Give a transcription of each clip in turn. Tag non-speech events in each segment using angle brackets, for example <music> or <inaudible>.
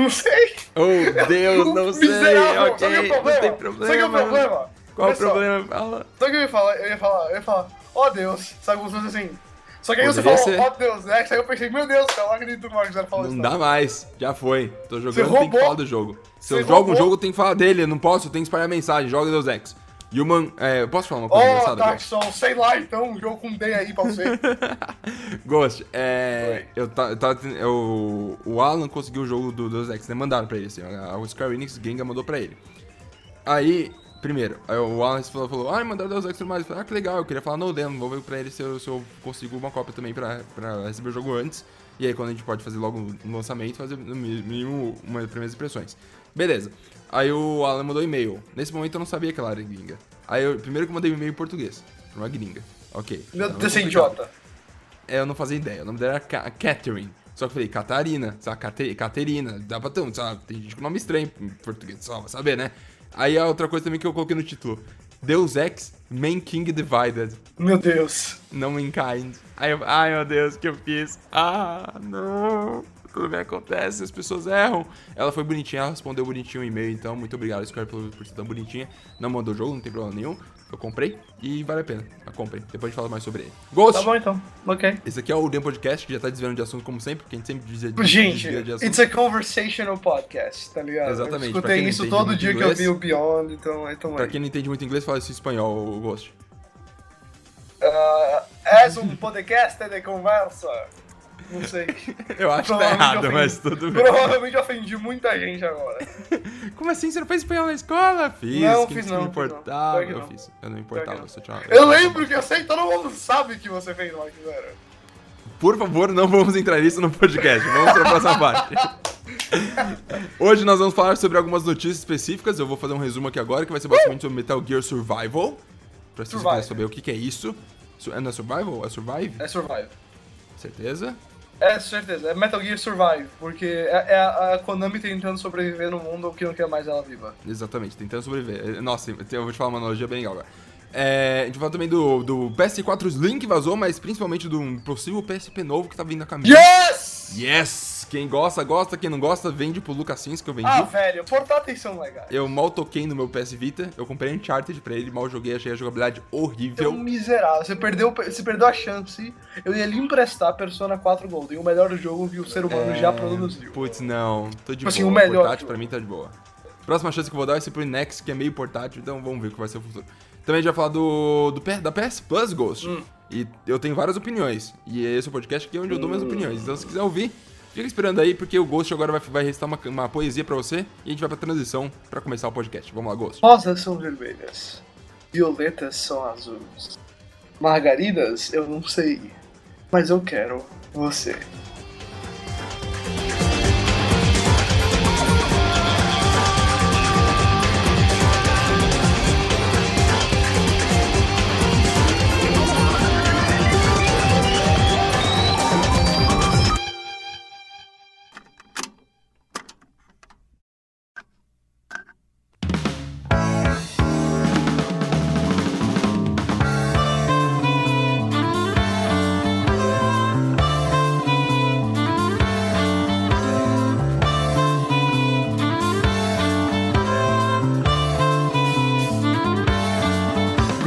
Não sei. Oh, Deus, não <laughs> sei. Miserável. Ok, Sabe o não problema? tem Sabe o problema. problema? Qual Olha o só. problema? Fala. Sabe o que eu ia falar? Eu ia falar, eu ia falar, ó Deus. Sabe fosse assim. Só que aí você Poderia falou, ser. ó Deus, né? Aí eu pensei, meu Deus, eu não acredito que o Marcos falou isso. Não dá mais, já foi. Tô jogando, Você tem que roubou. falar do jogo. Se eu Você jogo um roubou. jogo, tem que falar dele. Eu não posso, eu tenho que espalhar mensagem. Joga Deus Ex. Human, é, eu posso falar uma coisa Ó, engraçada? Souls, sei lá então, um jogo com D aí pra você. <laughs> Ghost, é. Eu tá, ten- eu- o Alan conseguiu o jogo do Deus Ex, né? Mandaram pra ele, assim. A, a Square Enix Genga mandou pra ele. Aí, primeiro, aí o Alan falou, falou ah, mandaram Deus Ex e tudo mais. Eu falei, ah, que legal, eu queria falar no demo, vou ver pra ele se eu, se eu consigo uma cópia também pra, pra receber o jogo antes. E aí, quando a gente pode fazer logo no lançamento, fazer no mínimo umas primeiras impressões. Beleza. Aí o Alan mandou e-mail. Nesse momento eu não sabia que ela era gringa. Aí, eu, primeiro que eu mandei um e-mail em português, pra uma gringa. Ok. Meu Deus, é idiota. É, eu não fazia ideia. O nome dela era Ca- Catherine. Só que eu falei, Catarina, sabe? Cate- Caterina. Dá pra ter, sabe? Tem gente com nome estranho em português, só vai saber, né? Aí a outra coisa também que eu coloquei no título: Deus Ex Main King Divided. Meu Deus. No Mankind. Aí eu, ai meu Deus, o que eu fiz? Ah, não. Tudo bem acontece, as pessoas erram. Ela foi bonitinha, ela respondeu bonitinho o e-mail, então muito obrigado, Square, por, por ser tão bonitinha. Não mandou jogo, não tem problema nenhum. Eu comprei e vale a pena. Eu comprei. Depois a gente fala mais sobre ele. Ghost! Tá bom então, ok. Esse aqui é o Dem Podcast, que já tá desviando de assunto como sempre, porque a gente sempre dizia Gente, desvia de assunto. it's a conversational podcast, tá ligado? Exatamente, Eu escutei isso todo dia que eu inglês. vi o Beyond, então, então Pra aí. quem não entende muito inglês, fala isso em espanhol, Ghost. Ah, és um <laughs> podcast de conversa. Não sei. Eu acho que tá errado, ofendi. mas tudo bem. Provavelmente ofendi muita gente agora. <laughs> Como assim? Você não fez espanhol na escola? Fiz, Não, fiz não, me não. importava. Que Eu não. fiz. Eu não me importava. não. tinha- Eu lembro que eu sei, todo mundo sabe que você fez lá que era. Por favor, não vamos entrar nisso no podcast. Vamos pra próxima parte. <laughs> Hoje nós vamos falar sobre algumas notícias específicas. Eu vou fazer um resumo aqui agora, que vai ser basicamente sobre Metal Gear Survival. Pra vocês quiserem saber o que, que é isso. Não é Survival? É Survive? É Survive. Certeza? É, certeza. É Metal Gear Survive, porque é, é a, a Konami tentando sobreviver no mundo que não quer mais ela viva. Exatamente, tentando sobreviver. É, Nossa, eu vou te falar uma analogia bem legal agora. É, a gente falar também do, do PS4 Slim que vazou, mas principalmente do um possível PSP novo que tá vindo a caminho. Yes! Yes! Quem gosta, gosta. Quem não gosta, vende pro Lucas Sims, que eu vendi. Ah, velho, portáteis são legais. Eu mal toquei no meu PS Vita, eu comprei Uncharted pra ele, mal joguei, achei a jogabilidade É horrível. um miserável. Você perdeu, você perdeu a chance. Eu ia lhe emprestar Persona 4 Golden, o melhor jogo que o ser humano já produziu. É, Putz, não, tô de Tipo assim, boa. o melhor portátil pra mim tá de boa. Próxima chance que eu vou dar ser pro Nex, que é meio portátil, então vamos ver o que vai ser o futuro. Também a gente vai falar do, do da PS Plus Ghost. Hum. E eu tenho várias opiniões. E esse é o podcast aqui onde eu dou minhas opiniões. Então se quiser ouvir, fica esperando aí, porque o Ghost agora vai, vai recitar uma, uma poesia pra você e a gente vai pra transição pra começar o podcast. Vamos lá, Ghost. Rosas são vermelhas, violetas são azuis, margaridas eu não sei, mas eu quero você.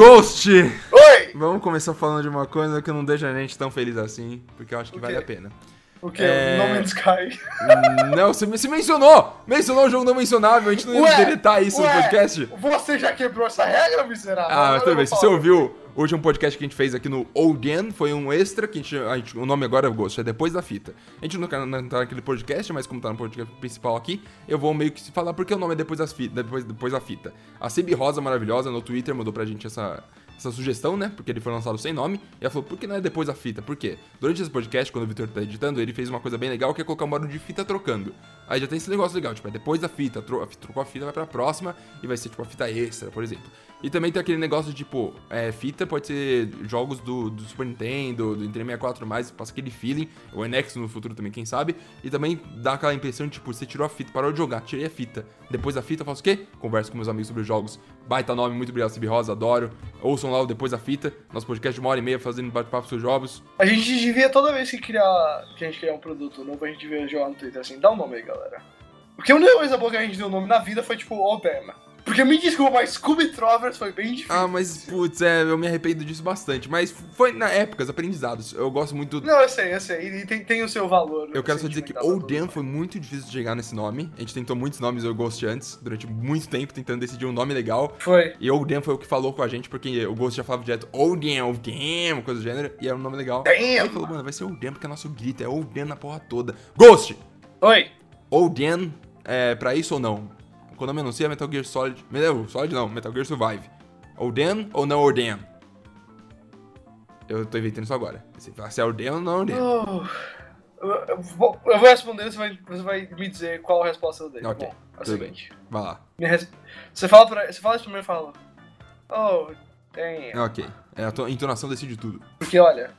Ghost! Oi! Vamos começar falando de uma coisa que não deixa a gente tão feliz assim, porque eu acho que vale a pena. O que? É. No Man's Sky. <laughs> não, você, você mencionou! Mencionou o jogo não mencionável, a gente não ia deletar isso no ué, podcast. Você já quebrou essa regra, miserável? Ah, tudo bem. Se você falar. Ouviu o último podcast que a gente fez aqui no Again, foi um extra, que a gente, a gente- o nome agora é Ghost, é depois da fita. A gente não tá tá naquele podcast, mas como tá no podcast principal aqui, eu vou meio que falar porque o nome é depois, das fita, depois, depois da fita. A Cibi Rosa, maravilhosa, no Twitter, mandou pra gente essa, essa sugestão, né? Porque ele foi lançado sem nome. E ela falou, por que não é depois da fita? Por quê? Durante esse podcast, quando o Victor tá editando, ele fez uma coisa bem legal, que é colocar um barulho de fita trocando. Aí já tem esse negócio legal, tipo, é depois da fita, tro- trocou a fita, vai pra próxima, e vai ser tipo a fita extra, por exemplo. E também tem aquele negócio de, tipo, é, fita pode ser jogos do, do Super Nintendo, do Nintendo 64 mais, passa aquele feeling, o NX no futuro também, quem sabe. E também dá aquela impressão de, tipo, você tirou a fita, parou de jogar, tirei a fita. Depois da fita, eu faço o quê? Converso com meus amigos sobre os jogos. Baita nome, muito obrigado, Cibi Rosa, adoro. Ouçam lá o Depois da Fita, nosso podcast de uma hora e meia fazendo bate-papo sobre jogos. A gente devia, toda vez que, criar, que a gente criar um produto novo, a gente devia jogar no Twitter assim, dá um nome aí, galera. Porque a única coisa boa que a gente deu nome na vida foi tipo, Obama. Porque me desculpa, mas Scooby Trovers foi bem difícil. Ah, mas, putz, é, eu me arrependo disso bastante. Mas foi na épocas, aprendizados. Eu gosto muito. Não, eu sei, eu sei. E tem, tem o seu valor. Eu quero só dizer que Oden foi muito difícil de chegar nesse nome. A gente tentou muitos nomes do Ghost antes, durante muito tempo, tentando decidir um nome legal. Foi. E Oden foi o que falou com a gente, porque o Ghost já falava direto Oden, Oden, coisa do gênero, e era um nome legal. Damn! Aí ele falou, mano, vai ser Oden, porque é nosso grito, é Oden na porra toda. Ghost! Oi. Oden é pra isso ou não? Quando eu anuncia Metal Gear Solid. Meu, Solid não, Metal Gear Survive. Oden ou não Oden? Eu tô inventando isso agora. Se fala se é Oden ou não Oden. Oh, eu, eu vou, eu vou responder, você vai, você vai me dizer qual a resposta dele. Ok, Bom, é tudo seguinte. Vai lá. Res- Você fala pra, você fala isso primeiro e fala. Oh, damn. Ok. É, a tua entonação decide tudo. Porque olha,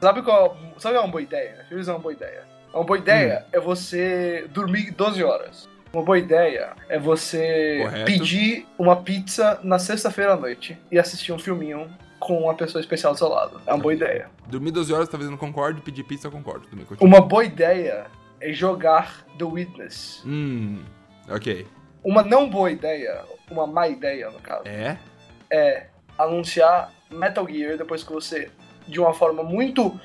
sabe qual, sabe é uma boa ideia? Eu dizer uma boa ideia. Uma boa ideia Hum. é você dormir 12 horas. Uma boa ideia é você Correto. pedir uma pizza na sexta-feira à noite e assistir um filminho com uma pessoa especial do seu lado. É uma boa ideia. Dormir 12 horas, talvez eu não concorde. Pedir pizza, eu concordo. Também. Uma boa ideia é jogar The Witness. Hum. Ok. Uma não boa ideia, uma má ideia no caso, É? é anunciar Metal Gear depois que você, de uma forma muito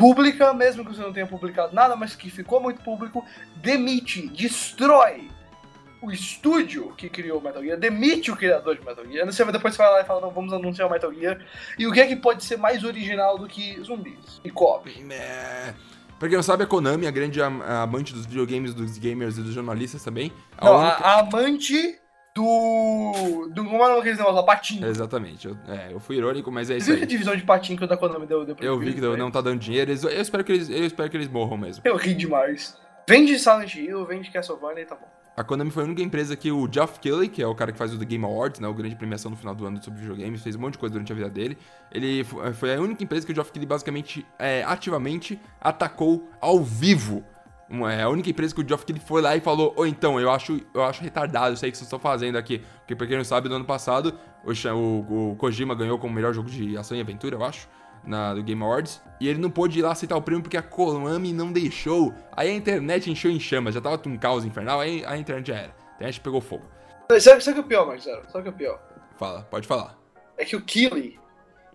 pública, mesmo que você não tenha publicado nada, mas que ficou muito público, demite, destrói o estúdio que criou o Metal Gear, demite o criador de Metal Gear. Você vai- depois você vai lá e fala, não, vamos anunciar o Metal Gear. E o que é que pode ser mais original do que zumbis e co-op? É. Pra quem não sabe, a Konami, a grande am- amante dos videogames, dos gamers e dos jornalistas também. A Não, única- a amante do... do como é o nome daqueles negócios lá? Patinho. Exatamente. Eu, é, eu fui irônico, mas é Você isso viu que a aí. divisão de patinho que o da Konami deu, deu Eu vi que prejuízo, não tá dando dinheiro. eles- Eu espero que eles, eu espero que eles morram mesmo. Eu ri demais. Vende Silent Hill, vende Castlevania e tá bom. A Konami foi a única empresa que o Geoff Keighley, que é o cara que faz o The Game Awards, né, o grande premiação no final do ano sobre videogames, fez um monte de coisa durante a vida dele. Ele fo- foi a única empresa que o Geoff Keighley basicamente, é, ativamente, atacou ao vivo. É a única empresa que o Geoff Keighley foi lá e falou, ou então, eu acho, eu acho retardado isso aí que vocês estão fazendo aqui. Porque pra quem não sabe, no ano passado, o, o- o Kojima ganhou como melhor jogo de ação e aventura, eu acho. Na, do Game Awards, e ele não pôde ir lá aceitar o prêmio porque a Konami não deixou. Aí a internet encheu em chamas, já tava um caos infernal, aí a internet já era. A internet pegou fogo. Sabe, sabe o que é o pior, Marcelo? Sabe o que é o pior? Fala, pode falar. É que o Killy,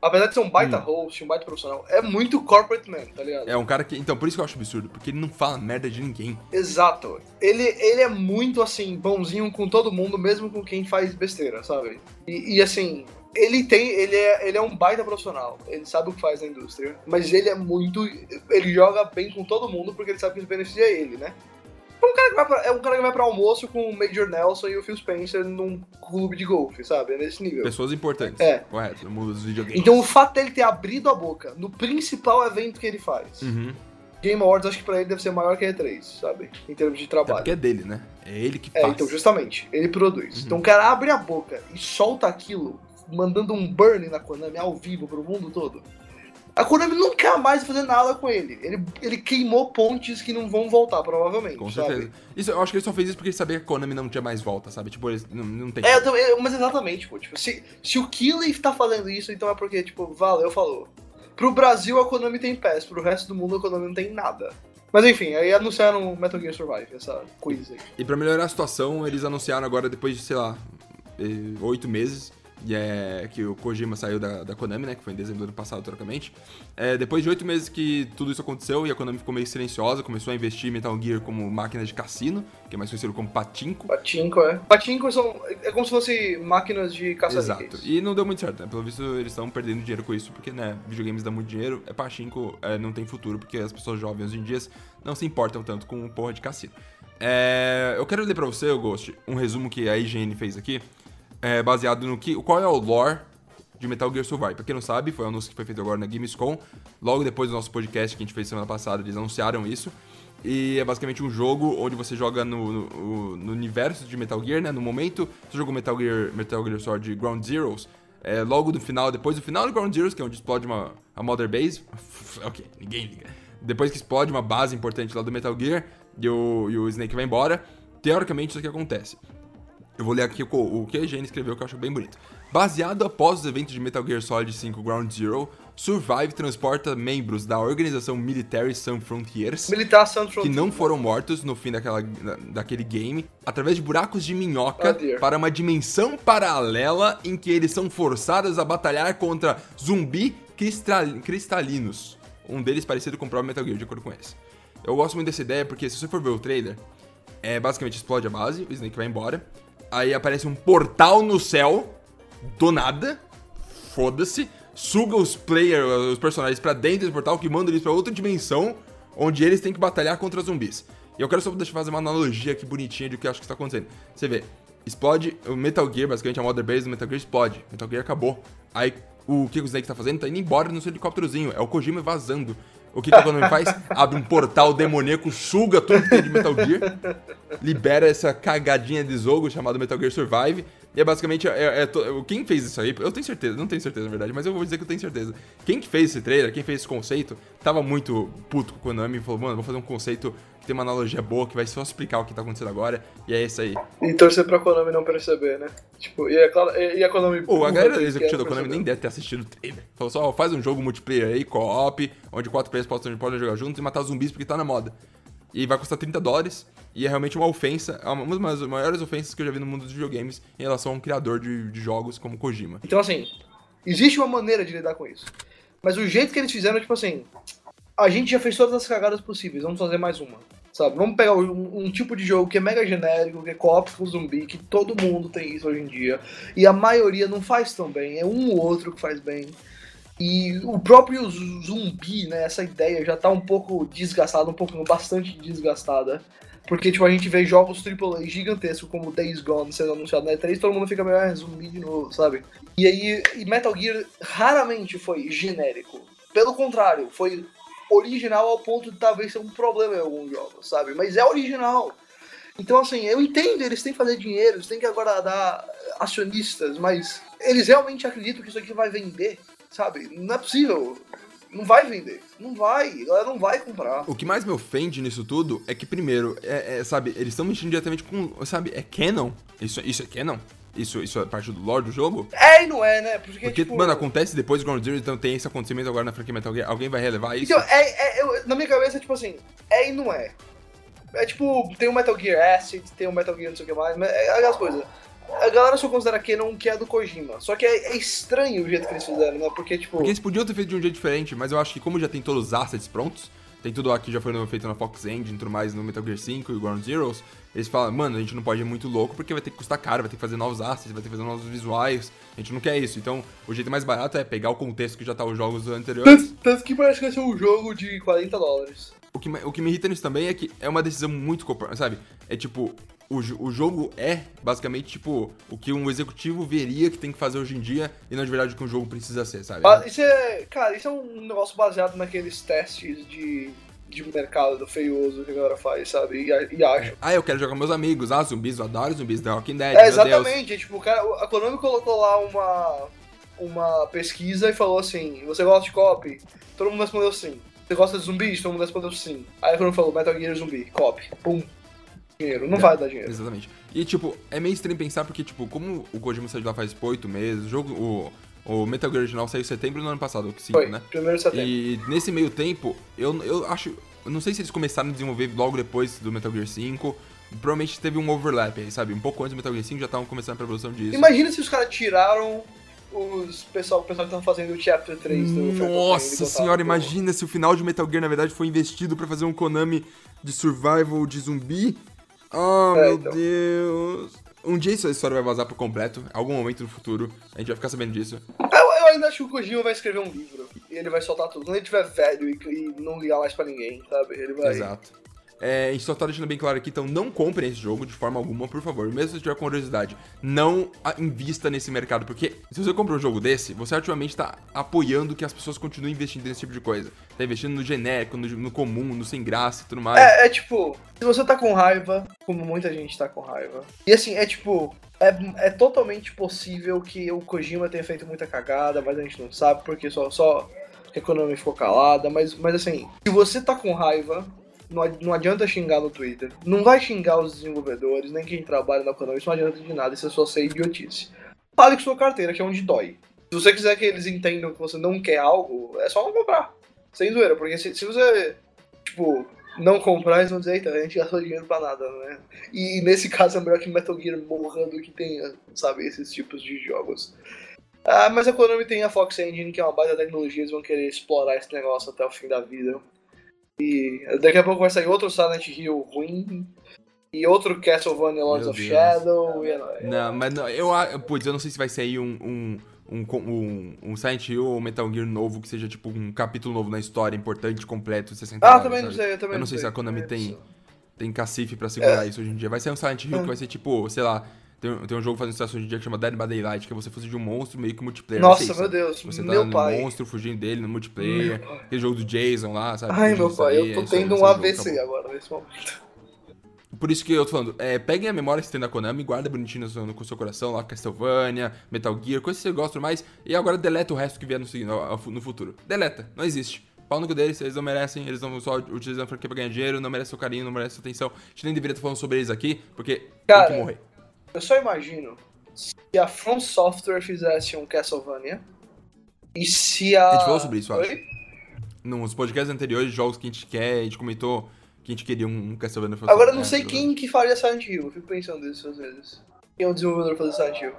apesar de ser um baita host, um baita profissional, é muito corporate man, tá ligado? Hum. É um cara que. Então, por isso que eu acho absurdo, porque ele não fala merda de ninguém. Exato. Ele, ele é muito, assim, bonzinho com todo mundo, mesmo com quem faz besteira, sabe? E, e, assim, ele tem. Ele é, ele é um baita profissional. Ele sabe o que faz na indústria. Mas ele é muito. Ele joga bem com todo mundo porque ele sabe que isso beneficia ele, né? É um cara que vai pra, é um cara que vai pra almoço com o Major Nelson e o Phil Spencer num clube de golfe, sabe? É nesse nível. Pessoas importantes. É. Correto, no mundo dos videogames. Então o fato dele ter abrido a boca no principal evento que ele faz, Uhum. Game Awards, acho que pra ele deve ser maior que a E3, sabe? Em termos de Até trabalho. porque é dele, né? É ele que É, faz. então, justamente, ele produz. Uhum. Então o cara abre a boca e solta aquilo, mandando um burn na Konami ao vivo pro mundo todo. A Konami nunca mais vai fazer nada com ele. Ele, ele queimou pontes que não vão voltar, provavelmente. Com sabe? certeza. Isso, eu acho que ele só fez isso porque ele sabia que a Konami não tinha mais volta, sabe? Tipo, eles não, não tem. É, eu mas exatamente, pô. Tipo, se, se o Killy tá fazendo isso, então é porque, tipo, valeu, falou. Pro Brasil a Konami tem PES, pro resto do mundo a Konami não tem nada. Mas enfim, aí anunciaram Metal Gear Survive, essa coisa aí. E pra melhorar a situação, eles anunciaram agora, depois de, sei lá, oito meses, e é, que o Kojima saiu da, da Konami, né? Que foi em dezembro do ano passado, trocamente. É, depois de oito meses que tudo isso aconteceu e a Konami ficou meio silenciosa, começou a investir em Metal Gear como máquina de cassino, que é mais conhecido como Patinco. Patinco, é. Patinco são. É como se fosse máquinas de caça Exato. E não deu muito certo, né? Pelo visto, eles estão perdendo dinheiro com isso, porque, né, videogames dão muito dinheiro, é pachinko, é, não tem futuro, porque as pessoas jovens hoje em dia não se importam tanto com porra de cassino. É, eu quero ler pra você, Ghost, um resumo que a IGN fez aqui, é, baseado no que. Qual é o lore de Metal Gear Survive. Pra quem não sabe, foi um anúncio que foi feito agora na Gamescom. Logo depois do nosso podcast que a gente fez semana passada, eles anunciaram isso. E é basicamente um jogo onde você joga no, no, no universo de Metal Gear, né? No momento, você jogou Metal Gear, Metal Gear Solid Ground Zeroes, é, logo do final, depois do final do Ground Zeroes, que é onde explode uma a Mother Base. <laughs> ok, ninguém liga. Depois que explode uma base importante lá do Metal Gear e o, e o Snake vai embora, teoricamente isso aqui acontece. Eu vou ler aqui o, o que a IGN escreveu que eu acho bem bonito. Baseado após os eventos de Metal Gear Solid 5 Ground Zero, Survive transporta membros da organização Military Sun Frontiers, Militar Sun Frontiers. que não foram mortos no fim daquela, daquele game, através de buracos de minhoca Oh, para uma dimensão paralela em que eles são forçados a batalhar contra zumbi cristal- cristalinos. Um deles parecido com o próprio Metal Gear, de acordo com esse. Eu gosto muito dessa ideia porque se você for ver o trailer, é basicamente explode a base, o Snake vai embora, aí aparece um portal no céu, do nada, foda-se, suga os players, os personagens pra dentro do portal, que manda eles pra outra dimensão, onde eles têm que batalhar contra zumbis. E eu quero só deixa eu fazer uma analogia aqui bonitinha de o que eu acho que está acontecendo. Você vê, explode o Metal Gear, basicamente a Mother Base do Metal Gear explode. Metal Gear acabou. Aí o que o Snake tá fazendo? Tá indo embora no seu helicópterozinho. É o Kojima vazando. O que, que a Konami faz? Abre um portal demoníaco, suga tudo que tem de Metal Gear, libera essa cagadinha de jogo chamado Metal Gear Survive. E é basicamente. É, é to- quem fez isso aí, eu tenho certeza, não tenho certeza na verdade, mas eu vou dizer que eu tenho certeza. Quem que fez esse trailer, quem fez esse conceito, tava muito puto com o Konami e falou, mano, vou fazer um conceito que tem uma analogia boa, que vai só explicar o que tá acontecendo agora. E é isso aí. E torcer pra Konami não perceber, né? Tipo, e a, e a Konami. Pô, a galera executiva da Konami nem deve ter assistido o trailer. Falou só, faz um jogo multiplayer aí, co-op, onde quatro players podem jogar juntos e matar zumbis porque tá na moda. E vai custar 30 dólares. E é realmente uma ofensa, é uma das maiores ofensas que eu já vi no mundo dos videogames em relação a um criador de, de jogos como Kojima. Então, assim, existe uma maneira de lidar com isso. Mas o jeito que eles fizeram é tipo assim: a gente já fez todas as cagadas possíveis, vamos fazer mais uma. Sabe? Vamos pegar um, um tipo de jogo que é mega genérico, que é co-op com zumbi, que todo mundo tem isso hoje em dia. E a maioria não faz tão bem, é um ou outro que faz bem. E o próprio zumbi, né? Essa ideia já tá um pouco desgastada, um pouco bastante desgastada. Porque, tipo, a gente vê jogos AAA gigantescos como Days Gone sendo anunciado na E3, todo mundo fica meio, ah, zumbi de novo, sabe? E aí, e Metal Gear raramente foi genérico. Pelo contrário, foi original ao ponto de talvez ser um problema em alguns jogos, sabe? Mas é original. Então, assim, eu entendo, eles têm que fazer dinheiro, eles têm que agradar acionistas, mas eles realmente acreditam que isso aqui vai vender, sabe? Não é possível. Não vai vender. Não vai. A galera não vai comprar. O que mais me ofende nisso tudo é que, primeiro, é, é, sabe, eles estão mexendo diretamente com, sabe, é canon? Isso, isso é canon? Isso, isso é parte do lore do jogo? É e não é, né? Porque, Porque, tipo... mano, acontece depois do Ground Zero, então tem esse acontecimento agora na franquia Metal Gear. Alguém vai relevar isso? Então, é, é- eu- na minha cabeça, tipo assim, é e não é. É tipo, tem o Metal Gear Acid, tem o Metal Gear não sei o que mais, mas é aquelas coisas. A galera só considera Canon que é do Kojima. Só que é, é estranho o jeito que eles fizeram, né? Porque, tipo. Porque eles podiam ter feito de um jeito diferente, mas eu acho que como já tem todos os assets prontos, tem tudo aqui já foi feito na Fox Engine tudo mais no Metal Gear 5 e Ground Zeroes, eles falam, mano, a gente não pode ir muito louco porque vai ter que custar caro, vai ter que fazer novos assets, vai ter que fazer novos visuais, a gente não quer isso. Então, o jeito mais barato é pegar o contexto que já tá os jogos anteriores. Tanto, tanto que parece que vai ser um jogo de 40 dólares. O que, me- o que me irrita nisso também é que é uma decisão muito, sabe? É tipo, o, o jogo é basicamente tipo o que um executivo veria que tem que fazer hoje em dia e não de verdade o que um jogo precisa ser, sabe? Ba- Isso é. Cara, isso é um negócio baseado naqueles testes de, de mercado feioso que a galera faz, sabe? E, e acha. Ah, eu quero jogar com meus amigos. Ah, zumbis, eu adoro zumbis The Walking Dead, É, Deus. exatamente. É, tipo, o cara, a Konami colocou lá uma, uma pesquisa e falou assim: Você gosta de copy? Todo mundo respondeu sim. Você gosta de zumbis? Todo mundo respondeu sim. Aí a Konami falou: Metal Gear Zumbi, copy. Pum. Dinheiro. Não vai dar dinheiro. Exatamente. E, tipo, é meio estranho pensar porque, tipo, como o Kojima saiu de lá faz tipo, oito meses, o jogo, o, o Metal Gear original saiu em setembro do ano passado, que 5, Foi, né? primeiro setembro. E nesse meio tempo, eu, eu acho. Eu não sei se eles começaram a desenvolver logo depois do Metal Gear 5. Provavelmente teve um overlap aí, sabe? Um pouco antes do Metal Gear 5 já estavam começando a produção disso. Imagina se os caras tiraram os pessoal, o pessoal que estão fazendo o Chapter 3 do Nossa senhora, imagina se o final de Metal Gear, na verdade, foi investido pra fazer um Konami de survival de zumbi. Ah, É, meu então. Deus. Um dia essa história vai vazar por completo, em algum momento no futuro. A gente vai ficar sabendo disso. Eu, eu ainda acho que o Kojima vai escrever um livro. E ele vai soltar tudo. Quando ele tiver velho e, e não ligar mais pra ninguém, sabe? Ele vai. Exato. É, a gente só tá deixando bem claro aqui, então não comprem esse jogo de forma alguma, por favor. Mesmo se tiver curiosidade, não invista nesse mercado, porque se você compra um jogo desse, você ativamente tá apoiando que as pessoas continuem investindo nesse tipo de coisa. Tá investindo no genérico, no, no comum, no sem graça e tudo mais. É, é tipo, se você tá com raiva, como muita gente tá com raiva, e assim, é tipo, é, é totalmente possível que o Kojima tenha feito muita cagada, mas a gente não sabe porque só, só a Konami ficou calada, mas, mas assim, se você tá com raiva, não, adianta xingar no Twitter. Não vai xingar os desenvolvedores, nem quem trabalha na Konami, isso não adianta de nada, isso é só ser idiotice. Fale com sua carteira, que é onde dói. Se você quiser que eles entendam que você não quer algo, é só não comprar. Sem zoeira, porque se, se você, tipo, não comprar, eles vão dizer, eita, a gente gastou dinheiro pra nada, né? E nesse caso é melhor que Metal Gear morra do que tenha, sabe, esses tipos de jogos. Ah, mas a Konami tem a Fox Engine, que é uma baita tecnologia, eles vão querer explorar esse negócio até o fim da vida. E daqui a pouco vai sair outro Silent Hill ruim. E outro Castlevania Lords of Shadow. E... Não, mas não, eu, putz, eu não sei se vai sair um, um, um, um, um Silent Hill ou Metal Gear novo que seja tipo um capítulo novo na história, importante, completo, 60 Ah, também não sei, eu também Eu não sei, sei se a Konami tem, tem cacife pra segurar é. isso hoje em dia. Vai ser um Silent Hill é. que vai ser tipo, sei lá, tem, tem um jogo fazendo estação de dia que chama Dead by Daylight, que é você fugir de um monstro meio que multiplayer. Nossa, meu Deus, Você tá meu no pai. monstro, fugindo dele no multiplayer. Aquele jogo do Jason lá, sabe? Ai, meu pai, eu tô tendo um AVC jogo, agora nesse momento. Por isso que eu tô falando, é, peguem a memória que você tem da Konami, guarda bonitinho no, no seu coração, lá Castlevania, Metal Gear, coisas que você gosta mais, e agora deleta o resto que vier no, no, futuro. Deleta, não existe. Pau no cu deles, eles não merecem, eles não só utilizando a franquia pra ganhar dinheiro, não merecem seu carinho, não merecem sua atenção. A gente nem deveria estar falando sobre eles aqui, porque Cara, tem que morrer. Eu só imagino se a From Software fizesse um Castlevania e se a. A gente falou sobre isso, acho. Nos podcasts anteriores, jogos que a gente quer, a gente comentou que a gente queria um Castlevania From Agora eu não sei é, quem que faria Silent Hill, eu fico pensando nisso às vezes. Quem é o desenvolvedor fazer Silent Hill?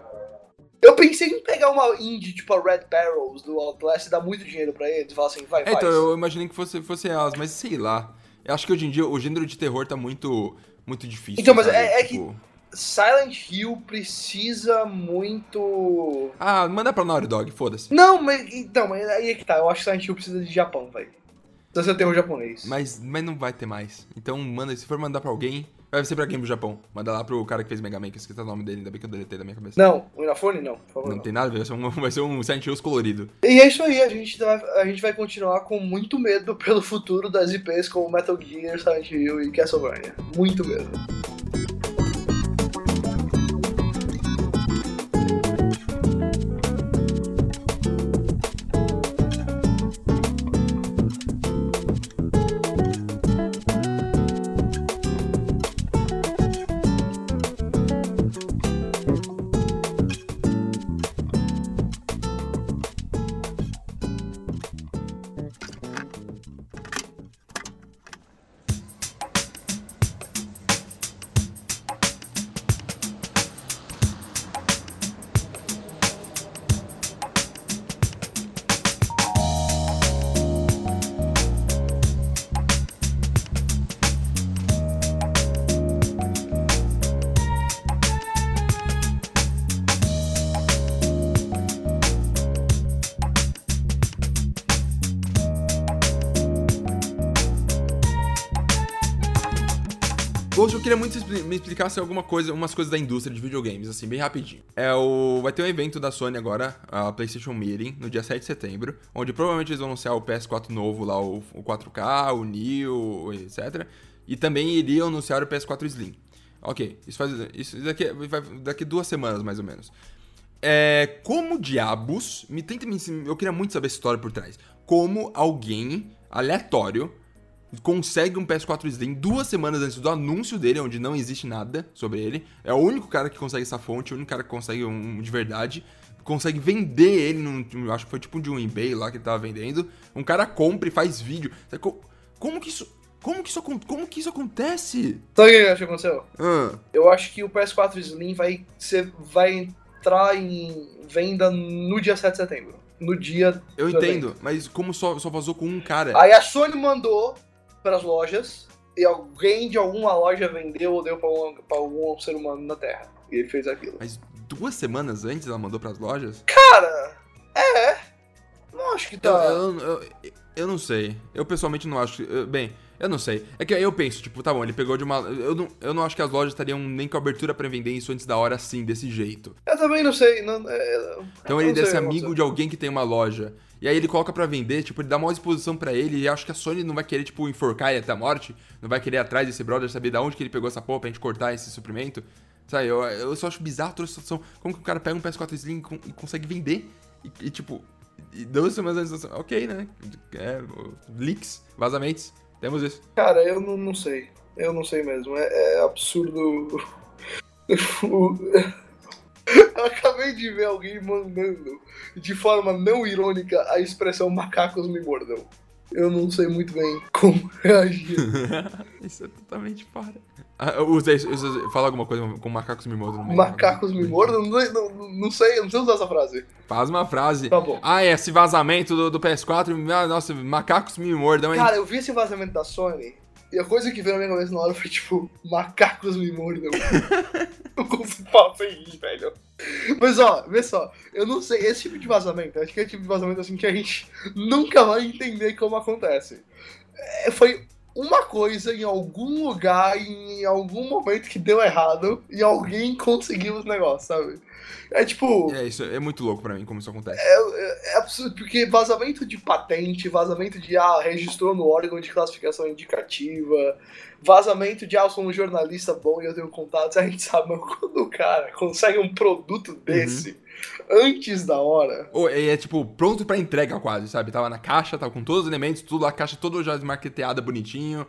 Eu pensei em pegar uma indie tipo a Red Barrels do Outlast e dar muito dinheiro pra eles e falar assim, vai, é, Então, eu imaginei que fosse, fosse elas, mas sei lá. Eu acho que hoje em dia o gênero de terror tá muito, muito difícil. Então, mas é, é, tipo... que Silent Hill precisa muito. Ah, manda pra Naughty Dog, foda-se. Não, mas então, aí é que tá. Eu acho que Silent Hill precisa de Japão, velho. Precisa ter um japonês. Mas, mas não vai ter mais. Então, manda, se for mandar pra alguém, vai ser pra quem pro Japão? Manda lá pro cara que fez Mega Man, que esqueci o nome dele, ainda bem que eu deletei da minha cabeça. Não, o Inafone não, por favor. Não, não. tem nada a ver, vai ser, um, vai ser um Silent Hills colorido. E é isso aí, a gente, vai, a gente vai continuar com muito medo pelo futuro das IPs como Metal Gear, Silent Hill e Castlevania. Muito medo. Me explicasse alguma coisa, umas coisas da indústria de videogames, assim, bem rapidinho. É o. Vai ter um evento da Sony agora, a PlayStation Meeting, no dia 7 de setembro, onde provavelmente eles vão anunciar o PS4 novo lá, o, o 4K, o Neo, etc. E também iriam anunciar o PS4 Slim. Ok, isso faz. Isso daqui, vai, daqui duas semanas, mais ou menos. É, como diabos. Me tenta me. Eu queria muito saber essa história por trás. Como alguém aleatório consegue um PS4 Slim duas semanas antes do anúncio dele, onde não existe nada sobre ele. É o único cara que consegue essa fonte, o único cara que consegue um de verdade. Consegue vender ele, num, acho que foi tipo de um eBay lá que ele tava vendendo. Um cara compra e faz vídeo. Como que isso. Como que isso, como que isso acontece? Sabe o que eu acho que aconteceu? Ah. Eu acho que o PS4 Slim vai, ser, vai entrar em venda no dia 7 de setembro. No dia. Eu entendo, evento. mas como só, só vazou com um cara. Aí a Sony mandou para as lojas e alguém de alguma loja vendeu ou deu para algum ser humano na Terra. E ele fez aquilo. Mas duas semanas antes ela mandou para as lojas? Cara, é. Não acho que tá. Eu, eu, eu, eu, não sei. Eu pessoalmente não acho. Bem, Eu não sei. É que aí eu penso, tipo, tá bom, ele pegou de uma. Eu não, eu não acho que as lojas estariam nem com abertura pra vender isso antes da hora assim, desse jeito. Eu também não sei. Não, é, Então ele deve ser amigo de alguém que tem uma loja. E aí ele coloca pra vender, tipo, ele dá uma exposição pra ele e acho que a Sony não vai querer, tipo, enforcar ele até a morte. Não vai querer atrás desse brother, saber de onde que ele pegou essa porra pra gente cortar esse suprimento. Sabe, eu, eu só acho bizarro toda a situação. Como que o cara pega um PS4 Slim e, e consegue vender? E, e, tipo, e duas semanas antes, ok, né? É, leaks, vazamentos, temos isso. Cara, eu não, não sei. Eu não sei mesmo. É, é absurdo. <laughs> Eu acabei de ver alguém mandando de forma não irônica a expressão macacos me mordam. Eu não sei muito bem como <laughs> reagir. <laughs> isso é totalmente fora. Ah, usa isso, usa- fala alguma coisa com macacos me mordam. Macacos me mordam? Não, não, não sei, eu não sei usar essa frase. Faz uma frase. Tá bom. Ah, esse vazamento do, do PS4, ah, nossa, macacos me mordam, hein? Cara, eu vi esse vazamento da Sony e a coisa que veio na minha cabeça na hora foi tipo, macacos me mordam. <laughs> não consigo falar rir, velho. Mas ó, vê só, eu não sei, esse tipo de vazamento, acho que é o tipo de vazamento assim que a gente nunca vai entender como acontece. É, foi uma coisa em algum lugar, em algum momento que deu errado e alguém conseguiu os negócios, sabe? É tipo. É, isso é muito louco pra mim como isso acontece. É, é absurdo, porque vazamento de patente, vazamento de ah, registrou no órgão de classificação indicativa, vazamento de ah, eu sou um jornalista bom e eu tenho contatos, <laughs> a gente sabe, mas quando o cara consegue um produto desse antes da hora. Ou é, é, tipo pronto pra entrega quase, sabe? Tava na caixa, tava com todos os elementos, tudo, a caixa toda já desmarqueteada, bonitinho.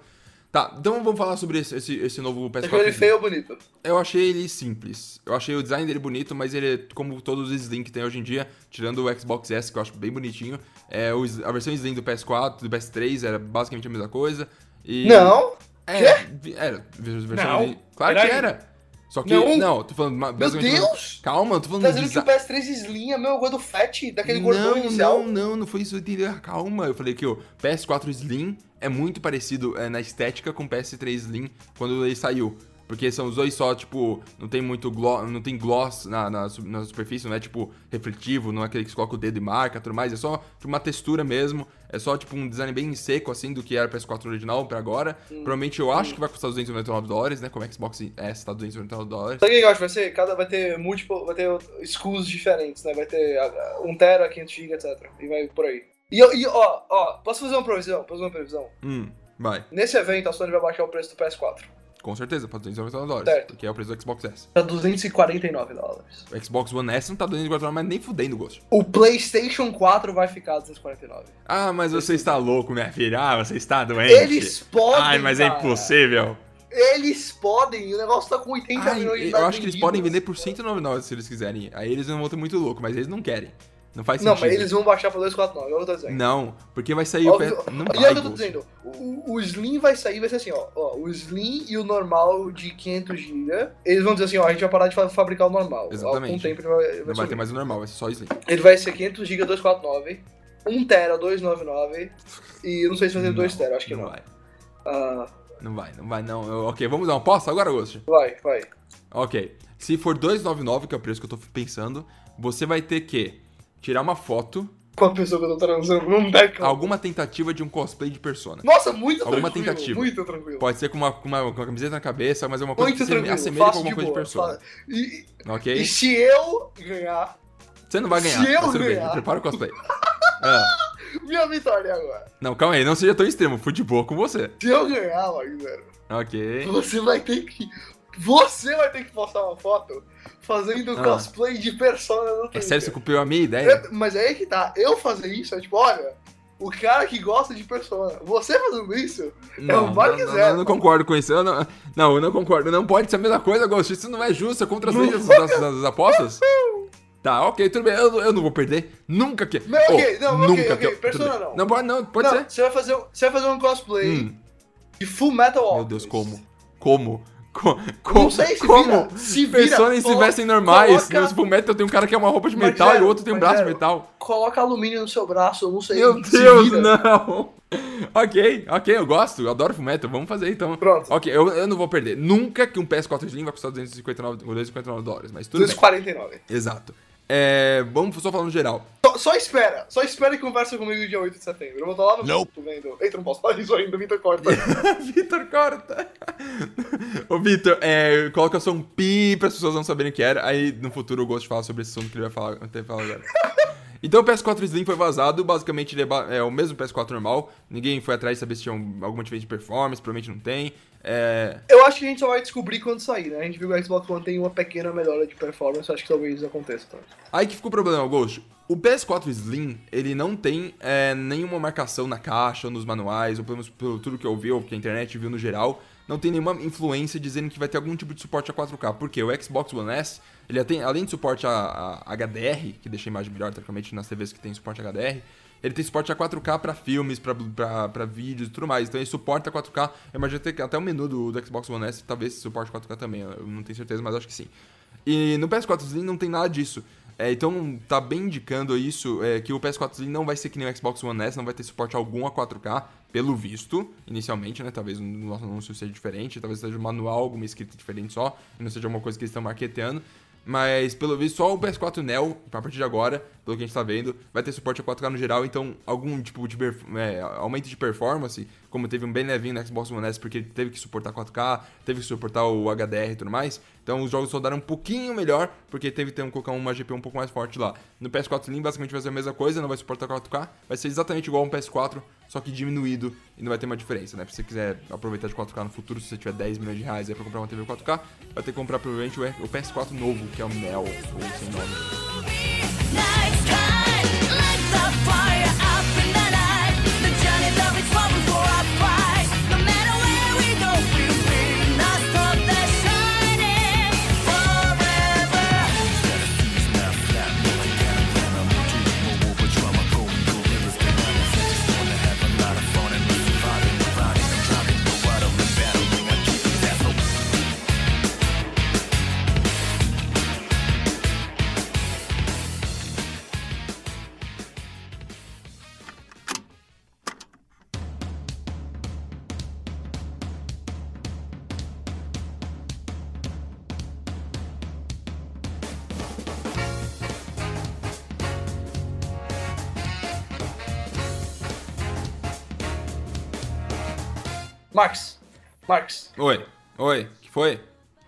Tá, então vamos falar sobre esse, esse, esse novo PS4. Achou ele Slim. feio ou bonito? Eu achei ele simples. Eu achei o design dele bonito, mas ele é como todos os Slim que tem hoje em dia, tirando o Xbox S, que eu acho bem bonitinho. É, a versão Slim do PS4, do PS3 era basicamente a mesma coisa. E... Não! É, vi- era. Versão Não. Slim. Claro Peraí. que era. Só que. Não. Não, tô falando. Meu Deus! Calma, tô falando Tá do dizendo que o PS3 Slim é a mesma coisa do Fat, daquele gordão Não, inicial? não, não, não foi isso, entendeu? Calma, eu falei que o PS4 Slim é muito parecido é, na estética com o PS3 Slim quando ele saiu. Porque são os dois só, tipo, não tem muito gloss, não tem gloss na, na, na superfície, não é tipo refletivo, não é aquele que você coloca o dedo e marca tudo mais, é só tipo, uma textura mesmo, é só tipo um design bem seco assim do que era o PS4 original pra agora. Hum. Provavelmente eu acho que vai custar 299 dólares, né? Como o Xbox S tá 299 dólares. Sabe o que eu acho que vai ser? Cada vai ter múltiplo, vai ter SKUs diferentes, né? Vai ter ah, 1 tera, 500 GB, etc. E vai por aí. E, e ó, ó, posso fazer uma previsão? Posso fazer uma previsão? Hum, vai. Nesse evento a Sony vai baixar o preço do PS4 Com certeza, pra 299 dólares. Certo. Porque é o preço do Xbox S. pra 249 dólares. O Xbox One S não tá 249, mas nem fudendo gosto. O PlayStation 4 vai ficar a 249. Ah, mas você está louco, minha filha. Ah, você está doente. Eles podem. Ai, mas é cara. impossível. Eles podem, o negócio tá com 80 Ai, milhões de eu acho que eles vendidos. podem vender por 199 se eles quiserem. Aí eles não vão ter muito louco, mas eles não querem. Não faz Não, sentido. mas eles vão baixar pra 249, é o que eu tô dizendo. Não, porque vai sair Óbvio- o pé. Não e vai, é o que eu tô dizendo, o, o Slim vai sair, vai ser assim, ó, ó, o Slim e o normal de 500 GB, eles vão dizer assim, ó, a gente vai parar de fa- fabricar o normal. Exatamente. Com o tempo ele vai, vai Não vai sumir. ter mais o normal, vai ser só Slim. Ele vai ser 500 GB 249, 1 tera 299 e eu não sei se vai ser 2 tera, acho que não. vai. Ah, Não vai, não vai, não. Eu- ok, vamos dar uma aposta agora, Ghost? vai, vai. Ok. Se for 299, que é o preço que eu tô pensando, você vai ter que tirar uma foto, Com a pessoa que eu tô transando, não dá como. alguma tentativa de um cosplay de persona. Nossa, muito Alguma tranquilo, tentativa. muito tranquilo. Pode ser com uma, com uma, com uma camiseta na cabeça, mas é uma coisa Muito que se tranquilo, assemelha com alguma de coisa de boa. persona. Fa- E, Ok? e se eu ganhar, Você não vai ganhar. se eu mas tudo bem, ganhar- prepara o cosplay. <laughs> Ah, minha vitória agora. não, calma aí, não seja tão extremo. Fui de boa com você. Se eu ganhar, Magno, Ok. Você vai ter que. Você vai ter que postar uma foto fazendo Ah. cosplay de persona no É Twitter. sério, você copiou a minha ideia? É, Mas aí que tá. Eu fazer isso é tipo, olha, o cara que gosta de persona. Você fazendo isso? Não, vai não, que não, zero. não, não concordo com isso. Eu não, não, eu não concordo. Não pode ser a mesma coisa, Ghost. Isso não é justo. É contra as leis das, das- das apostas. Tá, ok, tudo bem. Eu, eu não vou perder. Nunca que. Não, ok, Oh, não, ok, nunca ok, que. eu- Persona não. Não pode, não, pode não, ser. Você vai, fazer, você vai fazer um cosplay Hum, de Full Metal meu. Deus, como? Como? Co- Como? Não sei, se como? vira. Se vira. Personas se vestem normais. Coloca, No Fullmetal tem um cara que é uma roupa de metal e o outro tem um braço de metal. coloca alumínio no seu braço, eu não sei. Meu Deus, não! <laughs> ok, ok, eu gosto, eu adoro Fullmetal, vamos fazer então. Pronto. Ok, eu, eu não vou perder. Nunca que um PS4 Slim vai custar 259, 259 dólares, mas tudo bem. 249. Exato. É, vamos só falar no geral. Só, espera, só espera e conversa comigo dia 8 de setembro. Eu vou estar lá no Nope. vendo. Eita, não posso falar isso ainda, Vitor Corta. <laughs> Vitor corta. Ô, Vitor, é, coloca só um pi para as pessoas não saberem o que era. Aí no futuro eu gosto de falar sobre esse assunto que ele vai falar, vai falar agora. <laughs> Então o PS4 Slim foi vazado, basicamente ele é, é o mesmo PS4 normal. Ninguém foi atrás de saber se tinha um- alguma diferença de performance, provavelmente não tem. É, Eu acho que a gente só vai descobrir quando sair, né? A gente viu que o Xbox One tem uma pequena melhora de performance, acho que talvez isso aconteça também. Aí que ficou o problema, Ghost. O PS4 Slim, ele não tem é, nenhuma marcação na caixa ou nos manuais, ou pelo menos pelo tudo que eu vi, ou que a internet viu no geral, não tem nenhuma influência dizendo que vai ter algum tipo de suporte a 4K. Porque o Xbox One S, ele tem, além de suporte a, a HDR, que deixa a imagem melhor, teoricamente, nas TVs que tem suporte a HDR, ele tem suporte a 4K pra filmes, pra vídeos e tudo mais. Então ele suporta 4K. Eu imagino que até o menu do, do Xbox One S talvez suporte 4K também. Eu não tenho certeza, mas acho que sim. E no PS4 Slim não tem nada disso. É, então tá bem indicando isso, é, que o PS4 Slim não vai ser que nem o Xbox One S, não vai ter suporte algum a 4K, pelo visto, inicialmente, né? Talvez o nosso anúncio seja diferente, talvez seja um manual, alguma escrita diferente só, e não seja uma coisa que eles estão marketeando. Mas, pelo visto, só o PS4 Neo, a partir de agora, pelo que a gente tá vendo, vai ter suporte a 4K no geral, então algum tipo de é, aumento de performance, como teve um bem levinho no Xbox One S, porque ele teve que suportar 4K, teve que suportar o HDR e tudo mais, então os jogos rodaram um pouquinho melhor, porque teve que um, colocar uma GPU um pouco mais forte lá. No PS4 Slim, basicamente vai ser a mesma coisa, não vai suportar 4K, vai ser exatamente igual um PS4, só que diminuído, e não vai ter uma diferença, né? Se você quiser aproveitar de 4K no futuro, se você tiver 10 milhões de reais aí pra comprar uma TV 4K, vai ter que comprar provavelmente o o PS4 novo, que é o Neo, ou sem nome. Max, Max, Oi, oi, que foi?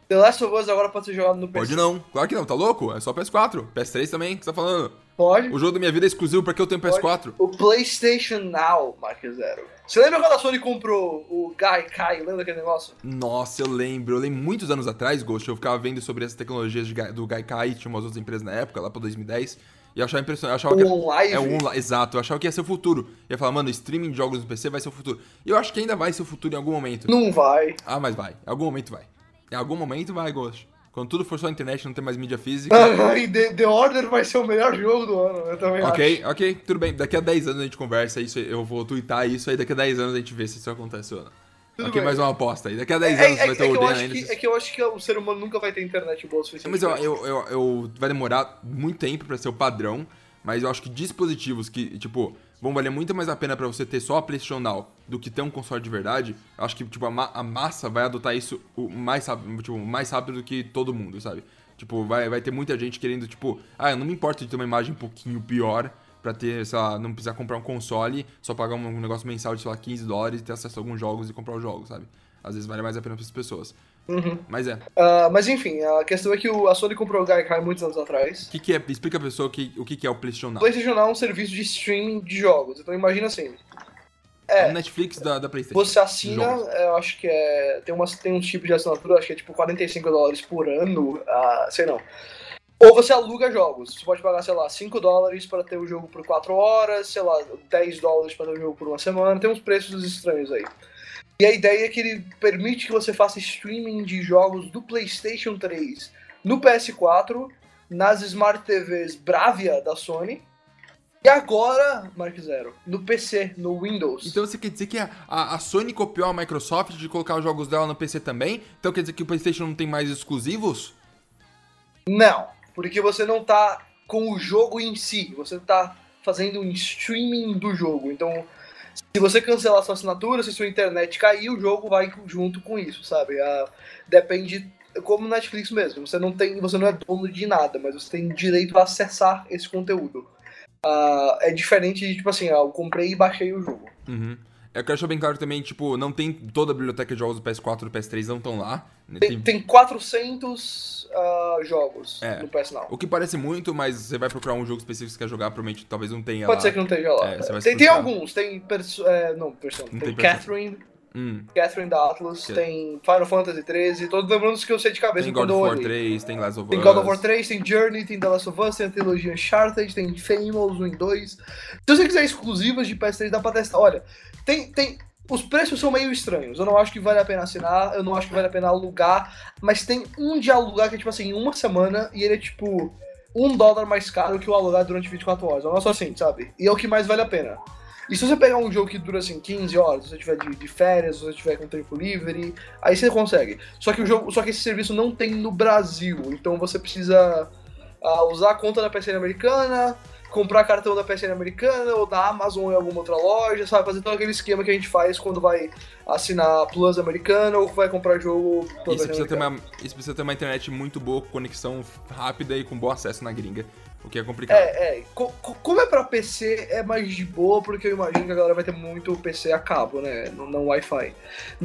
The Last of Us agora pode ser jogado no PC. Pode não, claro que não, tá louco? É só PS4, PS3 também, o que você tá falando? Pode. O jogo da minha vida é exclusivo porque eu tenho PS4. O PlayStation Now, Mark Zero. Você lembra quando a Sony comprou o Gaikai? Lembra daquele negócio? Nossa, eu lembro. Eu lembro muitos anos atrás, Ghost, eu ficava vendo sobre essas tecnologias de do Gaikai, tinha umas outras empresas na época, lá pra 2010, e eu achava impressionante. Eu achava que? É OnLive, exato. Eu achava que ia ser o futuro. Eu ia falar, mano, streaming de jogos no PC vai ser o futuro. E eu acho que ainda vai ser o futuro em algum momento. Não vai. Ah, mas vai. Em algum momento vai. Em algum momento vai, Ghost. Quando tudo for só internet, não tem mais mídia física. <laughs> e The, The Order vai ser o melhor jogo do ano, eu também Ok, ok, tudo bem. Daqui a 10 anos a gente conversa isso, eu vou twittar isso, aí daqui a 10 anos a gente vê se isso acontece ou não. Tudo ok, bem. mais uma aposta aí. Daqui a acho. 10 É, anos é- vai é ter o Oden acho ainda. que, é que eu acho que o ser humano nunca vai ter internet boa o suficiente. Mas eu, eu, eu, eu- vai demorar muito tempo pra ser o padrão, mas eu acho que dispositivos que, tipo, vão valer muito mais a pena pra você ter só a PlayStation Now do que ter um console de verdade. Eu acho que, tipo, a, ma- a massa vai adotar isso o mais, rápido, tipo, mais rápido do que todo mundo, sabe? Tipo, vai, vai ter muita gente querendo, tipo, ah, eu não me importo de ter uma imagem um pouquinho pior pra ter, sei lá, não precisar comprar um console, só pagar um, um negócio mensal de, sei lá, 15 dólares e ter acesso a alguns jogos e comprar os jogos, sabe? Às vezes vale mais a pena para as pessoas. Mas é. Ah, mas enfim, a questão é que o- a Sony comprou o Gaikai muitos anos atrás. O que, que é? Explica a pessoa o que, o que, que é o PlayStation O Now. PlayStation Now é um serviço de streaming de jogos. Então imagina assim, É o Netflix da, da PlayStation. você assina, eu acho que é. Tem, umas, tem uns tipos de assinatura, acho que é tipo 45 dólares por ano, ah, sei não. Ou você aluga jogos. Você pode pagar, sei lá, 5 dólares para ter o jogo por 4 horas, sei lá, 10 dólares para ter o jogo por uma semana. Tem uns preços estranhos aí. E a ideia é que ele permite que você faça streaming de jogos do PlayStation 3 no PS4, nas Smart TVs Bravia da Sony. E agora, Mark Zero, no PC, no Windows. Então você quer dizer que a, a, a Sony copiou a Microsoft de colocar os jogos dela no PC também? Então quer dizer que o PlayStation não tem mais exclusivos? Não, porque você não tá com o jogo em si, você tá fazendo um streaming do jogo. Então, se você cancelar sua assinatura, se sua internet cair, o jogo vai junto com isso, sabe? Ah, depende como Netflix mesmo. Você não tem, você não é dono de nada, mas você tem direito a acessar esse conteúdo. ah, é diferente de, tipo assim, ah, eu comprei e baixei o jogo. Uhum. Eu quero deixar bem claro também, tipo, não tem toda a biblioteca de jogos do PS4 e do PS3 não estão lá. né? Tem, tem 400 ah, jogos É. no PS Now. O que parece muito, mas você vai procurar um jogo específico que você quer jogar, provavelmente talvez não tenha Pode lá. ser que não esteja lá. É, tem, tem frustrar. alguns, tem. Perso é, não, Persona. Não Tem, tem. Catherine, Hum. Catherine da Atlas, Que- tem Final Fantasy 13, todos lembrando os que eu sei de cabeça Tem God of War olhei. 3, tem Last of Tem Us. God of War 3, tem Journey, tem The Last of Us, tem a trilogia Uncharted, tem Famous 1 e 2. Se você quiser exclusivas de PS3, dá pra testar. Olha, tem, tem. Os preços são meio estranhos. Eu não acho que vale a pena assinar, eu não acho que vale a pena alugar, mas tem um de alugar que é tipo assim, uma semana, e ele é tipo um dólar mais caro que o alugar durante 24 horas. É um negócio assim, sabe? E é o que mais vale a pena. E se você pegar um jogo que dura assim 15 horas, se você tiver de, de férias, se você tiver com tempo livre, aí você consegue. Só que o jogo, só que esse serviço não tem no Brasil, então você precisa ah, usar a conta da PSN americana, comprar cartão da PSN americana ou da Amazon em alguma outra loja, sabe? Fazer todo aquele esquema que a gente faz quando vai assinar Plus americana ou vai comprar jogo PSN precisa, ter uma, você precisa ter uma internet muito boa, com conexão rápida e com bom acesso na gringa. O que é complicado. É, é. Co- co- como é pra PC, é mais de boa, porque eu imagino que a galera vai ter muito PC a cabo, né? Não, não Wi-Fi.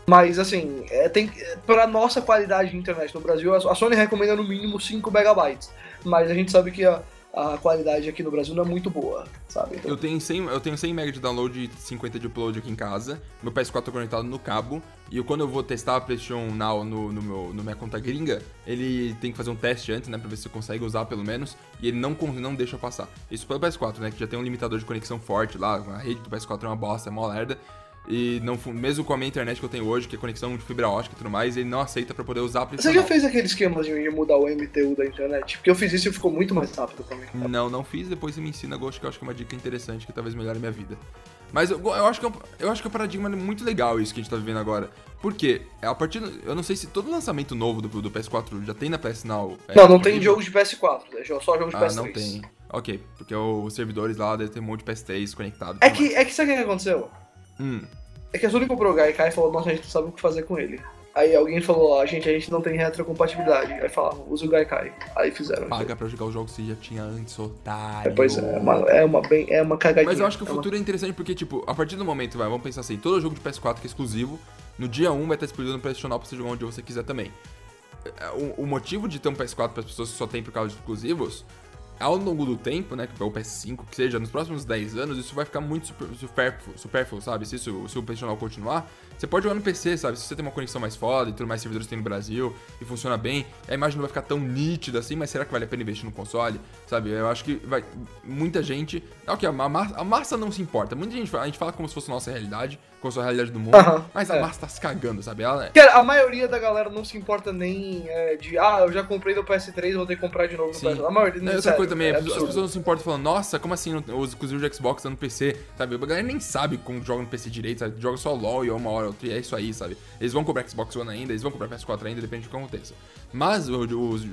Mas, assim, é, tem, pra nossa qualidade de internet no Brasil, a a Sony recomenda no mínimo 5 megabytes. Mas a gente sabe que a, a qualidade aqui no Brasil não é muito boa, sabe? Então, Eu tenho 100, eu tenho 100 MB de download e 50 de upload aqui em casa. Meu PS4 tá conectado no cabo. E quando eu vou testar a PlayStation Now no, no meu, no minha conta gringa, ele tem que fazer um teste antes, né? Pra ver se consegue usar pelo menos. E ele não, não deixa passar. Isso pelo PS4, né? Que já tem um limitador de conexão forte lá. A rede do PS4 é uma bosta, é mó lerda. E não, mesmo com a minha internet que eu tenho hoje, que é conexão de fibra ótica e tudo mais, ele não aceita pra poder usar a Você já fez aquele esquema de mudar o MTU da internet? Porque eu fiz isso e ficou muito mais rápido pra mim. Não, não fiz, depois você me ensina, Ghost, que eu acho que é uma dica interessante que talvez melhore a minha vida. Mas eu, eu acho que é um, eu acho que é um paradigma muito legal isso que a gente tá vivendo agora. Por quê? É A partir do, Eu não sei se todo lançamento novo do, do PS4 já tem na PS Now. é, não, não tem jogo de PS4, é só jogo de Ah, PS3. não tem. Ok, porque os servidores lá devem ter um monte de PS3 conectado. É que, é que sabe o que aconteceu? Hum, É que a Sony comprou o Gaikai e falou, nossa, a gente não sabe o que fazer com ele. Aí alguém falou, a gente, a gente não tem retrocompatibilidade. Aí falaram, usa o Gaikai. Aí fizeram. paga pra jogar os jogos que você já tinha antes, É, otário. pois é, é uma, é uma, bem, é uma cagadinha. Mas eu acho que o É uma- futuro é interessante porque, tipo, a partir do momento, vai, vamos pensar assim, todo jogo de PS4 que é exclusivo, no dia 1 vai estar disponível no PlayStation Now pra você jogar onde você quiser também. É, O, o motivo de ter um PS4 para as pessoas que só tem por causa de exclusivos, ao longo do tempo, né, que é o PS5, que seja, nos próximos 10 anos, isso vai ficar muito super, supérfluo, sabe? Se, isso, se o continuar, você pode jogar no PC, sabe? Se você tem uma conexão mais foda e tudo mais servidores tem no Brasil e funciona bem, a imagem não vai ficar tão nítida assim, mas será que vale a pena investir no console? Sabe? Eu acho que vai. Muita gente. Ok, a, ma- a massa não se importa. Muita gente a gente fala como se fosse nossa realidade, fosse a realidade do mundo, mas a é. massa tá se cagando, sabe? Ela, Cara, a maioria da galera não se importa nem é, de, ah, eu já comprei no PS3, vou ter que comprar de novo no Sim. PS4. A maioria É não outra sério, coisa também, é as pessoas- não se importam falando, nossa, como assim os exclusivos de Xbox estão no PC, sabe? A galera nem sabe como joga no PC direito, sabe? Joga só LOL e uma hora ou outra, e é isso aí, sabe? Eles vão comprar Xbox One ainda, eles vão comprar PS4 ainda, depende do que aconteça. Mas o-.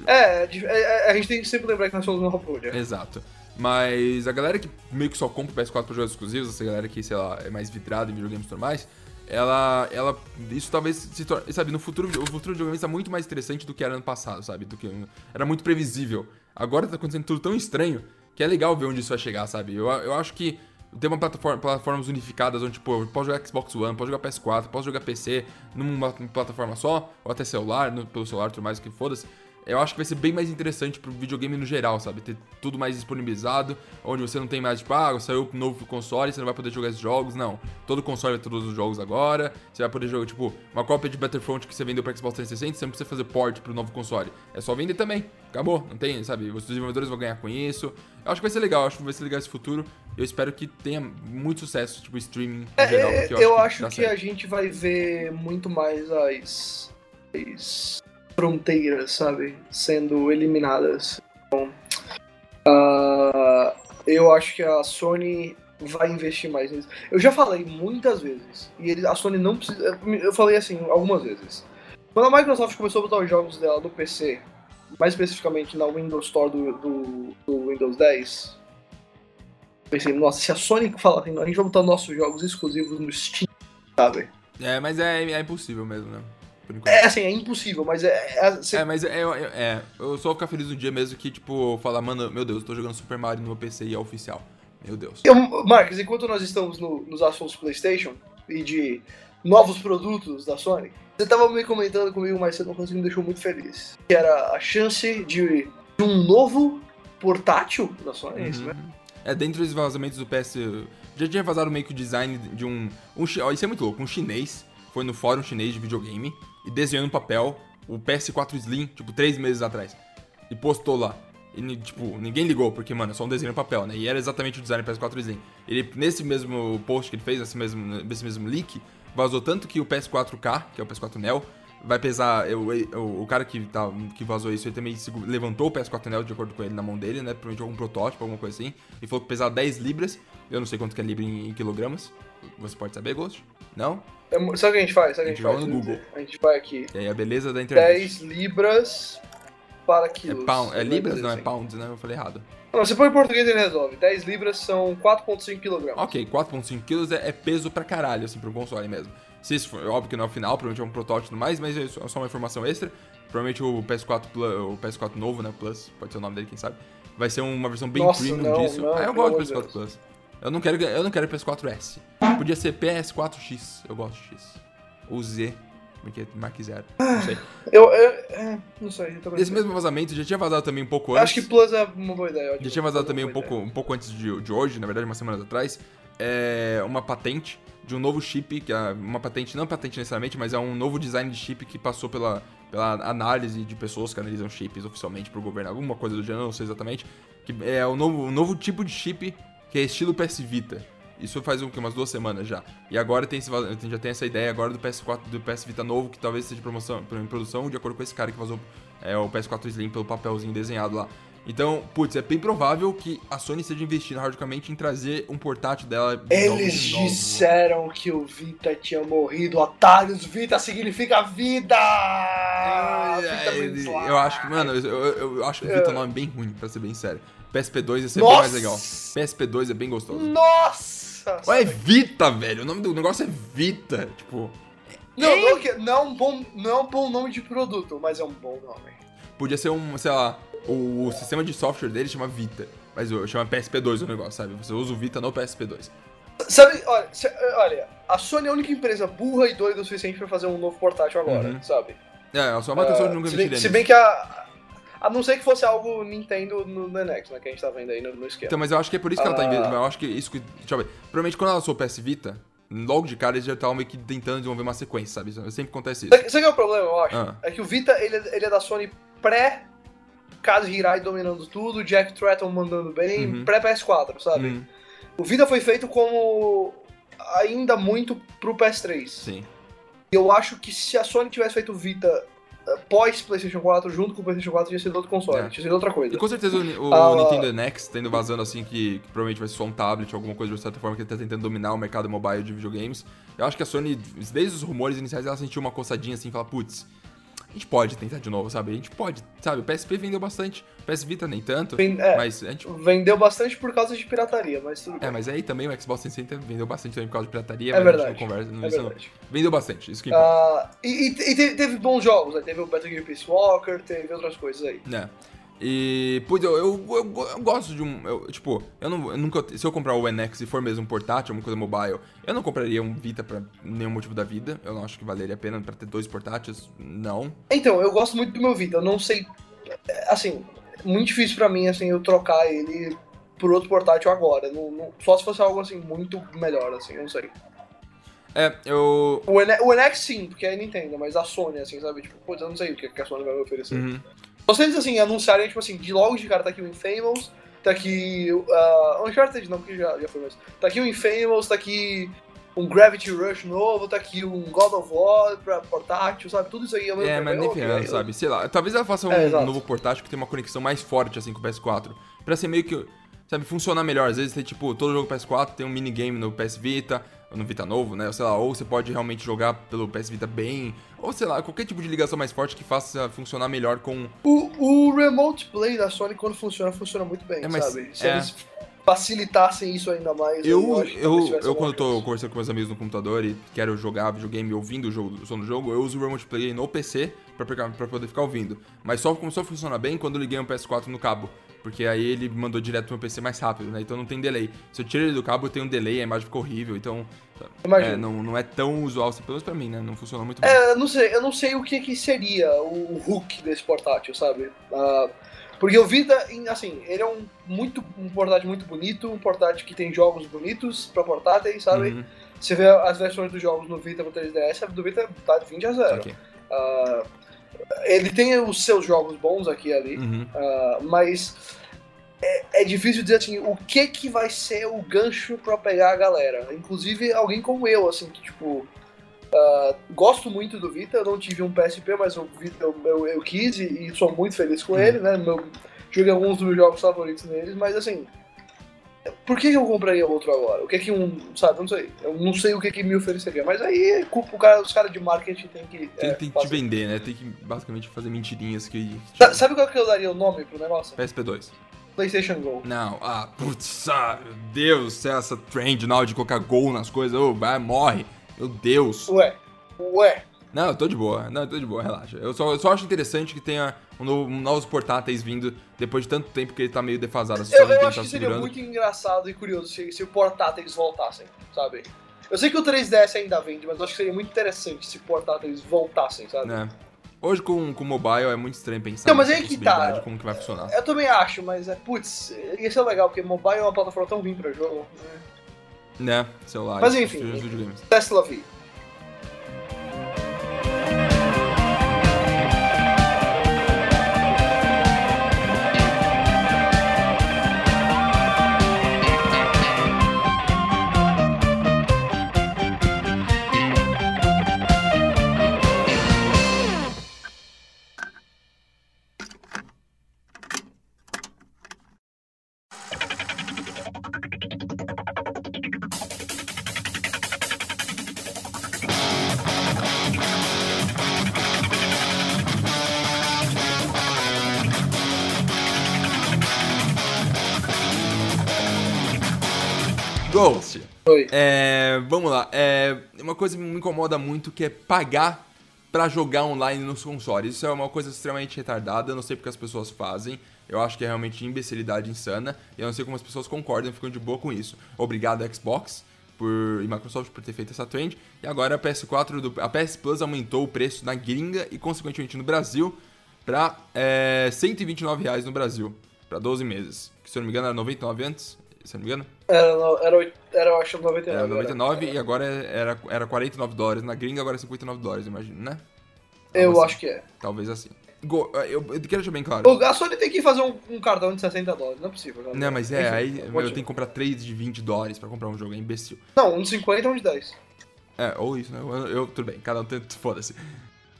É, é, é, a gente tem que sempre lembrar que nós somos uma. Exato. Mas a galera que meio que só compra o PS4 pra jogos exclusivos, essa galera que, sei lá, é mais vidrada em videogames e tudo mais, ela, ela, isso talvez se torne, sabe, no futuro, o futuro de videogames tá muito mais interessante do que era ano passado, sabe, do que, era muito previsível. Agora tá acontecendo tudo tão estranho que é legal ver onde isso vai chegar, sabe, eu, eu acho que ter uma plataforma, plataformas unificadas onde, tipo, eu posso jogar Xbox One, posso jogar PS4, posso jogar PC numa plataforma só, ou até celular, no- pelo celular, tudo mais, que foda-se, eu acho que vai ser bem mais interessante pro videogame no geral, sabe? Ter tudo mais disponibilizado, onde você não tem mais, tipo, ah, saiu um novo console, você não vai poder jogar esses jogos, não. Todo console ter todos os jogos agora, você vai poder jogar, tipo, uma cópia de Battlefront que você vendeu pra Xbox 360, você não precisa fazer port pro novo console. É só vender também, acabou, não tem, sabe? Os desenvolvedores vão ganhar com isso. Eu acho que vai ser legal, eu acho que vai ser legal esse futuro. Eu espero que tenha muito sucesso, tipo, streaming no geral, É, porque eu, acho dá que certo. a gente vai ver muito mais as, as fronteiras, sabe, sendo eliminadas. Então, ah, eu acho que a Sony vai investir mais nisso. Eu já falei muitas vezes, e ele- a Sony não precisa. Eu falei assim algumas vezes. Quando a Microsoft começou a botar os jogos dela no PC, mais especificamente na Windows Store do, do- do Windows 10, pensei, nossa, se a Sony falar assim, a gente vai botar nossos jogos exclusivos no Steam, sabe? É, mas é, é impossível mesmo, né? Por enquanto. É assim, é impossível, mas é. é, você- É, mas é, é, é, eu só vou ficar feliz um dia mesmo que, tipo, falar, mano, meu Deus, eu tô jogando Super Mario no meu PC e é oficial. Meu Deus. Eu, Marcos, enquanto nós estamos no- nos assuntos PlayStation e de novos produtos da Sony, você tava me comentando comigo mais cedo, uma coisa que me deixou muito feliz. Que era a chance de, de um novo portátil da Sony, é isso, né? É, dentro dos vazamentos do PS. Já tinha vazado meio que o design de um. um ó, isso é muito louco. Um chinês foi no fórum chinês de videogame e desenhou no papel o PS4 Slim, tipo, três meses atrás. E postou lá. E, tipo, ninguém ligou, porque, mano, é só um desenho no papel, né? E era exatamente o design do PS4 Slim. Ele, nesse mesmo post que ele fez, nesse mesmo, nesse mesmo leak, vazou tanto que o PS4K, que é o PS4 Neo, vai pesar. eu- eu- o cara que, tá, que vazou isso, ele também levantou o PS4 Neo de acordo com ele na mão dele, né? Provavelmente algum protótipo, alguma coisa assim. E falou que pesava 10 libras. Eu não sei quanto que é libra em, em quilogramas. Você pode saber, Ghost? Não? É sabe o que a gente faz? Sabe o A que gente a gente faz? no Google. A gente vai aqui. E aí a beleza da internet. 10 libras para É, quilos. pound, é libras, não é assim. pounds, né? Eu falei errado. Não, você põe em português ele resolve. 10 libras são 4,5 quilogramas. Ok, 4.5 quilos é, é peso pra caralho, assim, pra um console mesmo. Se isso for, óbvio que não é o final, provavelmente é um protótipo mais, mas é só só uma informação extra. Provavelmente o PS4, Plus, o PS4 novo, né, Plus, pode ser o nome dele, quem sabe, vai ser uma versão bem Nossa, premium não, disso. não, ah, eu gosto do amor de PS4 Deus. Plus. Eu não quero, eu não quero PS4S. Podia ser PS4X, eu gosto de X. Ou Z, porque é Mark Zero, não sei. Eu, eu é, não sei, eu Esse mesmo vazamento já tinha vazado também um pouco antes. Acho que Plus é uma boa ideia. Já tinha vazado também um pouco, um pouco antes de, de hoje, na verdade, umas semanas atrás, é uma patente de um novo chip, que é uma patente, não patente necessariamente, mas é um novo design de chip que passou pela, pela análise de pessoas que analisam chips oficialmente pro governo, alguma coisa do gênero, não sei exatamente, que é um novo, um novo tipo de chip que é estilo PS Vita. Isso faz quê? umas duas semanas já. E agora tem esse, já tem essa ideia agora do PS4, do PS Vita novo, que talvez seja promoção, em produção, de acordo com esse cara que vazou é, o PS4 Slim pelo papelzinho desenhado lá. Então, putz, é bem provável que a Sony esteja investindo hardicamente em trazer um portátil dela. de Eles disseram que o Vita tinha morrido. Otários, Vita significa vida! Ai, Vita wins eu acho que, mano, eu, eu- eu acho que o Vita é um nome bem ruim, pra ser bem sério. PSP2 ia ser bem Nossa! mais legal. PSP2 é bem gostoso. Nossa! Ué, é Vita, velho. O nome do negócio é Vita. Tipo, Não, não, não, é um bom, não é um bom nome de produto, mas é um bom nome. podia ser um, sei lá, o, o sistema de software dele chama Vita. Mas chama PSP2 o negócio, sabe? Você usa o Vita no PSP2. Sabe, olha, olha, a Sony é a única empresa burra e doida o suficiente pra fazer um novo portátil agora, Uhum. sabe? É, uma pessoa Ah, nunca se, bem, se bem que a. A não ser que fosse algo Nintendo no NX, né? Que a gente tá vendo aí no, no esquema. Então, mas eu acho que é por isso que ela tá Ah. investindo. Eu acho que isso que. Deixa eu ver. Provavelmente quando ela lançou o PS Vita, logo de cara eles já estavam meio que tentando desenvolver uma sequência, sabe? Isso- Sempre acontece isso. Sabe que é o problema, eu acho? Ah. É que o Vita, ele, é- ele é da Sony pré Kazu Hirai dominando tudo, Jack Tratton mandando bem, Uhum. pré PS4, sabe? Hum, O Vita foi feito como ainda muito pro PS3. sim. E eu acho que se a Sony tivesse feito o Vita eh, pós PlayStation 4, junto com o PlayStation 4, tinha sido outro console, É. tinha sido outra coisa. E com certeza o, o Ah, Nintendo NX tendo vazando assim que, que provavelmente vai ser só um tablet, alguma coisa de certa forma que ele tá tentando dominar o mercado mobile de videogames. Eu acho que a Sony, desde os rumores iniciais, ela sentiu uma coçadinha assim, fala, putz, a gente pode tentar de novo, sabe? A gente pode, sabe? O PSP vendeu bastante, o PS Vita nem tanto, é. mas a gente Vendeu bastante por causa de pirataria, mas tudo bem. É, mas aí também o Xbox 360 vendeu bastante também por causa de pirataria, É mas a verdade, gente não conversa, não, é isso não- verdade. Vendeu bastante, isso que importa. Ah, e e- teve, teve bons jogos, né? Teve o Battle Gear Peace Walker, teve outras coisas aí. né? E, putz, eu, eu, eu- eu gosto de um. eu, tipo, eu, não, eu nunca. Se eu comprar o NX e for mesmo um portátil, uma coisa mobile, eu não compraria um Vita pra nenhum motivo da vida. Eu não acho que valeria a pena pra ter dois portáteis. Não. Então, eu gosto muito do meu Vita, eu não sei. Assim, muito difícil pra mim, assim, eu trocar ele por outro portátil agora. Não, não- só se fosse algo, assim, muito melhor, assim, eu não sei. É, eu. O, N- o NX sim, porque é Nintendo, mas a Sony, assim, sabe? Tipo, putz, eu não sei o que que a Sony vai me oferecer. Uhum. Só se eles, assim, anunciarem, tipo assim, de logo de cara, tá aqui o Infamous, tá aqui. Uh, Uncharted não, porque já, já foi mais. Tá aqui o Infamous, tá aqui um Gravity Rush novo, tá aqui um God of War pra portátil, sabe? Tudo isso aí ao mesmo É, mas nem ok, ferrando, eu- sabe? Sei lá, talvez ela faça um É, exato. novo portátil que tem uma conexão mais forte, assim, com o PS4. Pra ser meio que, sabe, funcionar melhor. Às vezes tem, tipo, todo jogo PS4 tem um minigame no PS Vita, no Vita novo, né? Ou sei lá, ou você pode realmente jogar pelo PS Vita bem, ou sei lá, qualquer tipo de ligação mais forte que faça funcionar melhor com... O, o Remote Play da Sony, quando funciona, funciona muito bem, É, mas- sabe? Se é. eles facilitassem isso ainda mais, Eu, eu, eu alguma quando tô chance. conversando com meus amigos no computador e quero jogar videogame ouvindo o, jogo, o som do jogo, eu uso o Remote Play no PC pra, pra poder ficar ouvindo. Mas só começou a funcionar bem quando eu liguei um PS4 no cabo. Porque aí ele mandou direto pro meu PC mais rápido, né? Então não tem delay. Se eu tiro ele do cabo, tem um delay, a imagem ficou horrível. Então, é, não, não é tão usual, assim, pelo menos pra mim, né? Não funcionou muito bem. É, eu não sei, eu não sei o que, que seria o hook desse portátil, sabe? Ah, porque o Vita, em- assim, ele é um, muito, um portátil muito bonito, um portátil que tem jogos bonitos pra portáteis, sabe? Uhum, Você vê as versões dos jogos no Vita pro 3DS, a do Vita tá de 20 a 0. ok. Ah, ele tem os seus jogos bons aqui e ali, Uhum. ah, mas é, é difícil dizer assim, o que que vai ser o gancho pra pegar a galera. Inclusive alguém como eu, assim, que tipo. ah, gosto muito do Vita, eu não tive um PSP, mas o Vita eu, eu, eu quis e, e sou muito feliz com ele, né? Meu, joguei alguns dos meus jogos favoritos neles, mas assim. Por que eu compraria outro agora? O que que um. Sabe, eu não sei. Eu não sei o que que me ofereceria. Mas aí é culpa o cara, os caras de marketing tem que. Tem, é, tem que te vender, né? Tem que basicamente fazer mentirinhas que. Sa- Sabe qual que eu daria o nome pro negócio? PSP2. PlayStation Go. Não, ah, putz, ah, meu Deus, céu, essa trend now de colocar gol nas coisas, ô, vai, morre. Meu Deus. Ué, ué. Não, eu tô de boa, não, eu tô de boa, relaxa. Eu só, eu só acho interessante que tenha um novo- novos portáteis vindo depois de tanto tempo que ele tá meio defasado. As Eu, eu acho que seria segurando. muito engraçado e curioso se, se o portáteis voltassem, sabe? Eu sei que o 3DS ainda vende, mas eu acho que seria muito interessante se portáteis voltassem, sabe? né? Hoje com o mobile é muito estranho pensar Não, mas aí que tá. como que vai funcionar. Eu também acho, mas é, putz, ia ser legal, porque mobile é uma plataforma tão ruim pra jogo. Né? Né? Celular. Mas enfim. Tesla V. coisa que me incomoda muito que é pagar pra jogar online nos consoles. Isso é uma coisa extremamente retardada. Eu não sei porque as pessoas fazem. Eu acho que é realmente imbecilidade insana. E eu não sei como as pessoas concordam ficam de boa com isso. Obrigado, Xbox. Por, e Microsoft por ter feito essa trend. E agora a PS4, do, a PS Plus aumentou o preço na gringa e consequentemente no Brasil pra é, 129 reais no Brasil. Pra 12 meses. Que se eu não me engano era 99 antes. Se não me engano. Era, era, era eu acho, 99. Era agora. 99 e agora era, era 49 dólares na gringa, agora é 59 dólares, imagino, né? Eu Algo acho que é. assim. Talvez assim. Go- eu, eu quero deixar bem claro. O- Sony tem que fazer um, um cartão de 60 dólares, não é possível. cara. Não, mas é, Enfim, aí meu, eu tenho que comprar 3 de 20 dólares pra comprar um jogo, é imbecil. Não, um de 50 e um de 10. É, ou isso, né? Eu, eu- tudo bem, cada um tem. Foda-se.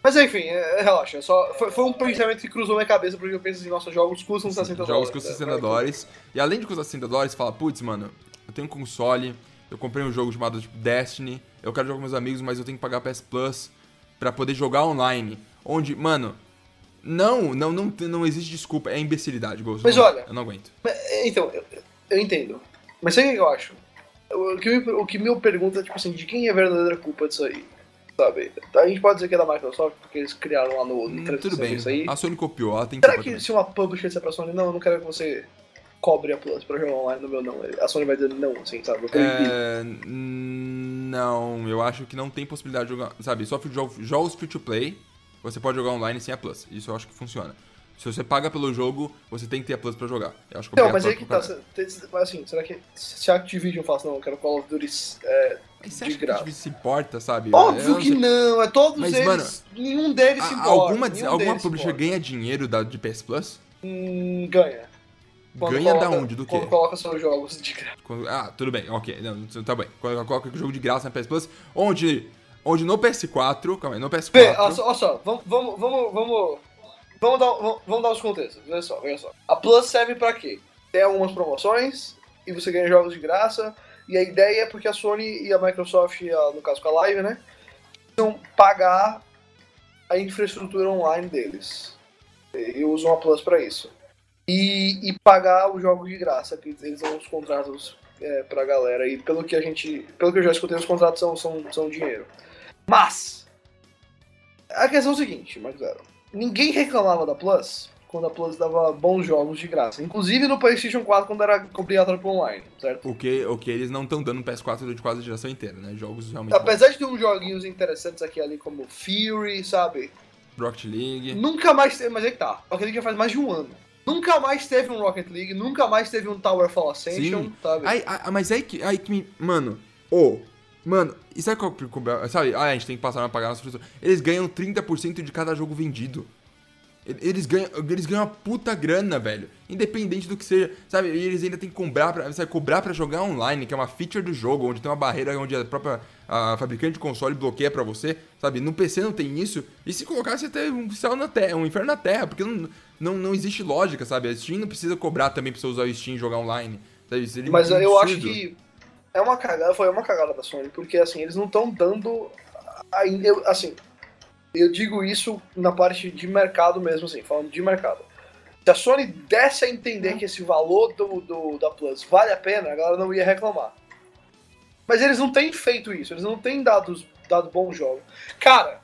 Mas enfim, é, relaxa. é Só, foi, foi um pensamento que cruzou minha cabeça porque eu penso assim, nossa, jogos custam 60 dólares. Jogos custam né? 60 dólares. E além de custar 60 dólares, fala, putz, mano, eu tenho um console, eu comprei um jogo chamado tipo, Destiny, eu quero jogar com meus amigos, mas eu tenho que pagar PS Plus pra poder jogar online. Onde, mano, não, não, não, não existe desculpa, é imbecilidade, Ghost. Mas Não- olha- Eu não aguento. É, Então, eu, eu entendo. Mas sabe o que eu acho? O, que me, o que me pergunta é, tipo assim, de quem é a verdadeira culpa disso aí? Sabe? A gente pode dizer que é da Microsoft, porque eles criaram lá no, no Hum, tudo bem, isso aí. a Sony copiou, ela tem Será culpa que se uma publisher disser pra Sony, não, eu não quero que você cobre a Plus pra jogar online no meu não, a Sony vai dizer não, assim, sabe? É, não, eu acho que não tem possibilidade de jogar, sabe, só jogos, jogos free to play, você pode jogar online sem a Plus. Isso eu acho que funciona. Se você paga pelo jogo, você tem que ter a Plus pra jogar. Eu acho que Não, mas aí que tá. mas assim, será que se a Activision fala assim, não, eu quero Call of Duty é, Mas você de acha que a graça? gente se importa, sabe? Óbvio que não, é todos Mas, eles. mano, nenhum deles se A- importa. alguma nenhum alguma se publisher importa. ganha dinheiro da, de PS Plus? Hum, ganha. Quando ganha da coloca- onde? Do quê? Quando coloca seus jogos de graça. Quando- ah, tudo bem, ok. Não, tá bem. Quando coloca o jogo de graça na PS Plus, onde, onde no PS4, calma aí, no PS4... Vê, olha só, olha só, vamos, vamos, vamos, vamos, vamos, dar, vamos, vamos dar os contextos, olha só, olha só. A Plus serve pra quê? Tem algumas promoções e você ganha jogos de graça, e a ideia é porque a Sony e a Microsoft, no caso com a Live, né, precisam pagar a infraestrutura online deles. E usam a Plus pra isso. E, e pagar os jogos de graça, que eles dão os contratos é, pra galera. E pelo que a gente. Pelo que eu já escutei, os contratos são, são, são dinheiro. Mas, a questão é o seguinte, Marcelo. Ninguém reclamava da Plus quando a Plus dava bons jogos de graça. Inclusive no PlayStation 4 quando era obrigatório pro online, certo? O que, o que eles não estão dando no PS4 durante quase a geração inteira, né? Jogos realmente. Apesar de ter uns joguinhos interessantes aqui ali, como Fury, sabe? bons. Rocket League. Nunca mais teve, mas aí que tá. Rocket League já faz mais de um ano. Nunca mais teve um Rocket League, nunca mais teve um Towerfall Ascension, Sim. sabe? Aí, aí- mas aí que, aí que me. Mano, ô. mano, e sabe qual que- Sabe, ah, a gente tem que passar a pagar nossa frustração. Eles ganham 30% de cada jogo vendido. Eles ganham, eles ganham uma puta grana, velho. Independente do que seja. Sabe, e eles ainda tem que cobrar pra, sabe, cobrar pra jogar online, que é uma feature do jogo, onde tem uma barreira onde a própria a fabricante de console bloqueia pra você. Sabe, no PC não tem isso. E se colocasse até um céu na terra, um inferno na terra, porque não, não, não existe lógica, sabe? A Steam não precisa cobrar também pra você usar o Steam e jogar online. Sabe? Seria Mas eu acho que é uma cagada, foi uma cagada da Sony, porque assim, eles não estão dando. Assim, eu digo isso na parte de mercado mesmo, assim, falando de mercado. Se a Sony desse a entender que esse valor do, do- da Plus vale a pena, a galera não ia reclamar. Mas eles não têm feito isso, eles não têm dado, dado bons jogos. Cara,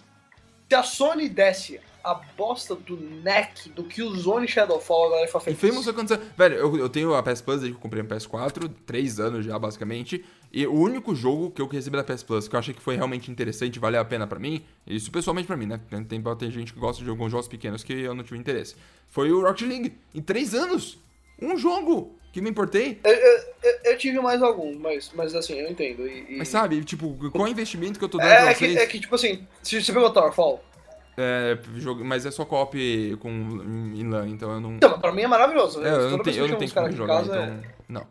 se a Sony desse a bosta do neck do que o Zone Shadowfall, a galera ia ficar E feliz. Famous aconteceu. Velho, eu, eu tenho a PS Plus desde que eu comprei no PS4, três anos já, basicamente. E o único jogo que eu recebi da PS Plus que eu achei que foi realmente interessante e valeu a pena pra mim, isso pessoalmente pra mim, né? Tem, tem, tem gente que gosta de alguns jogos pequenos que eu não tive interesse. Foi o Rocket League. Em três anos! Um jogo que me importei. Eu, eu- eu- tive mais alguns, mas, mas assim, eu entendo. E, e- Mas sabe, tipo, qual é o investimento que eu tô dando é, pra é que, vocês? é que, tipo assim, se você pegou Towerfall, É, jogo, mas é só co-op com em LAN, então eu não. então, pra mim é maravilhoso. É, eu não eu não tenho como jogar, casa, então. Não. é...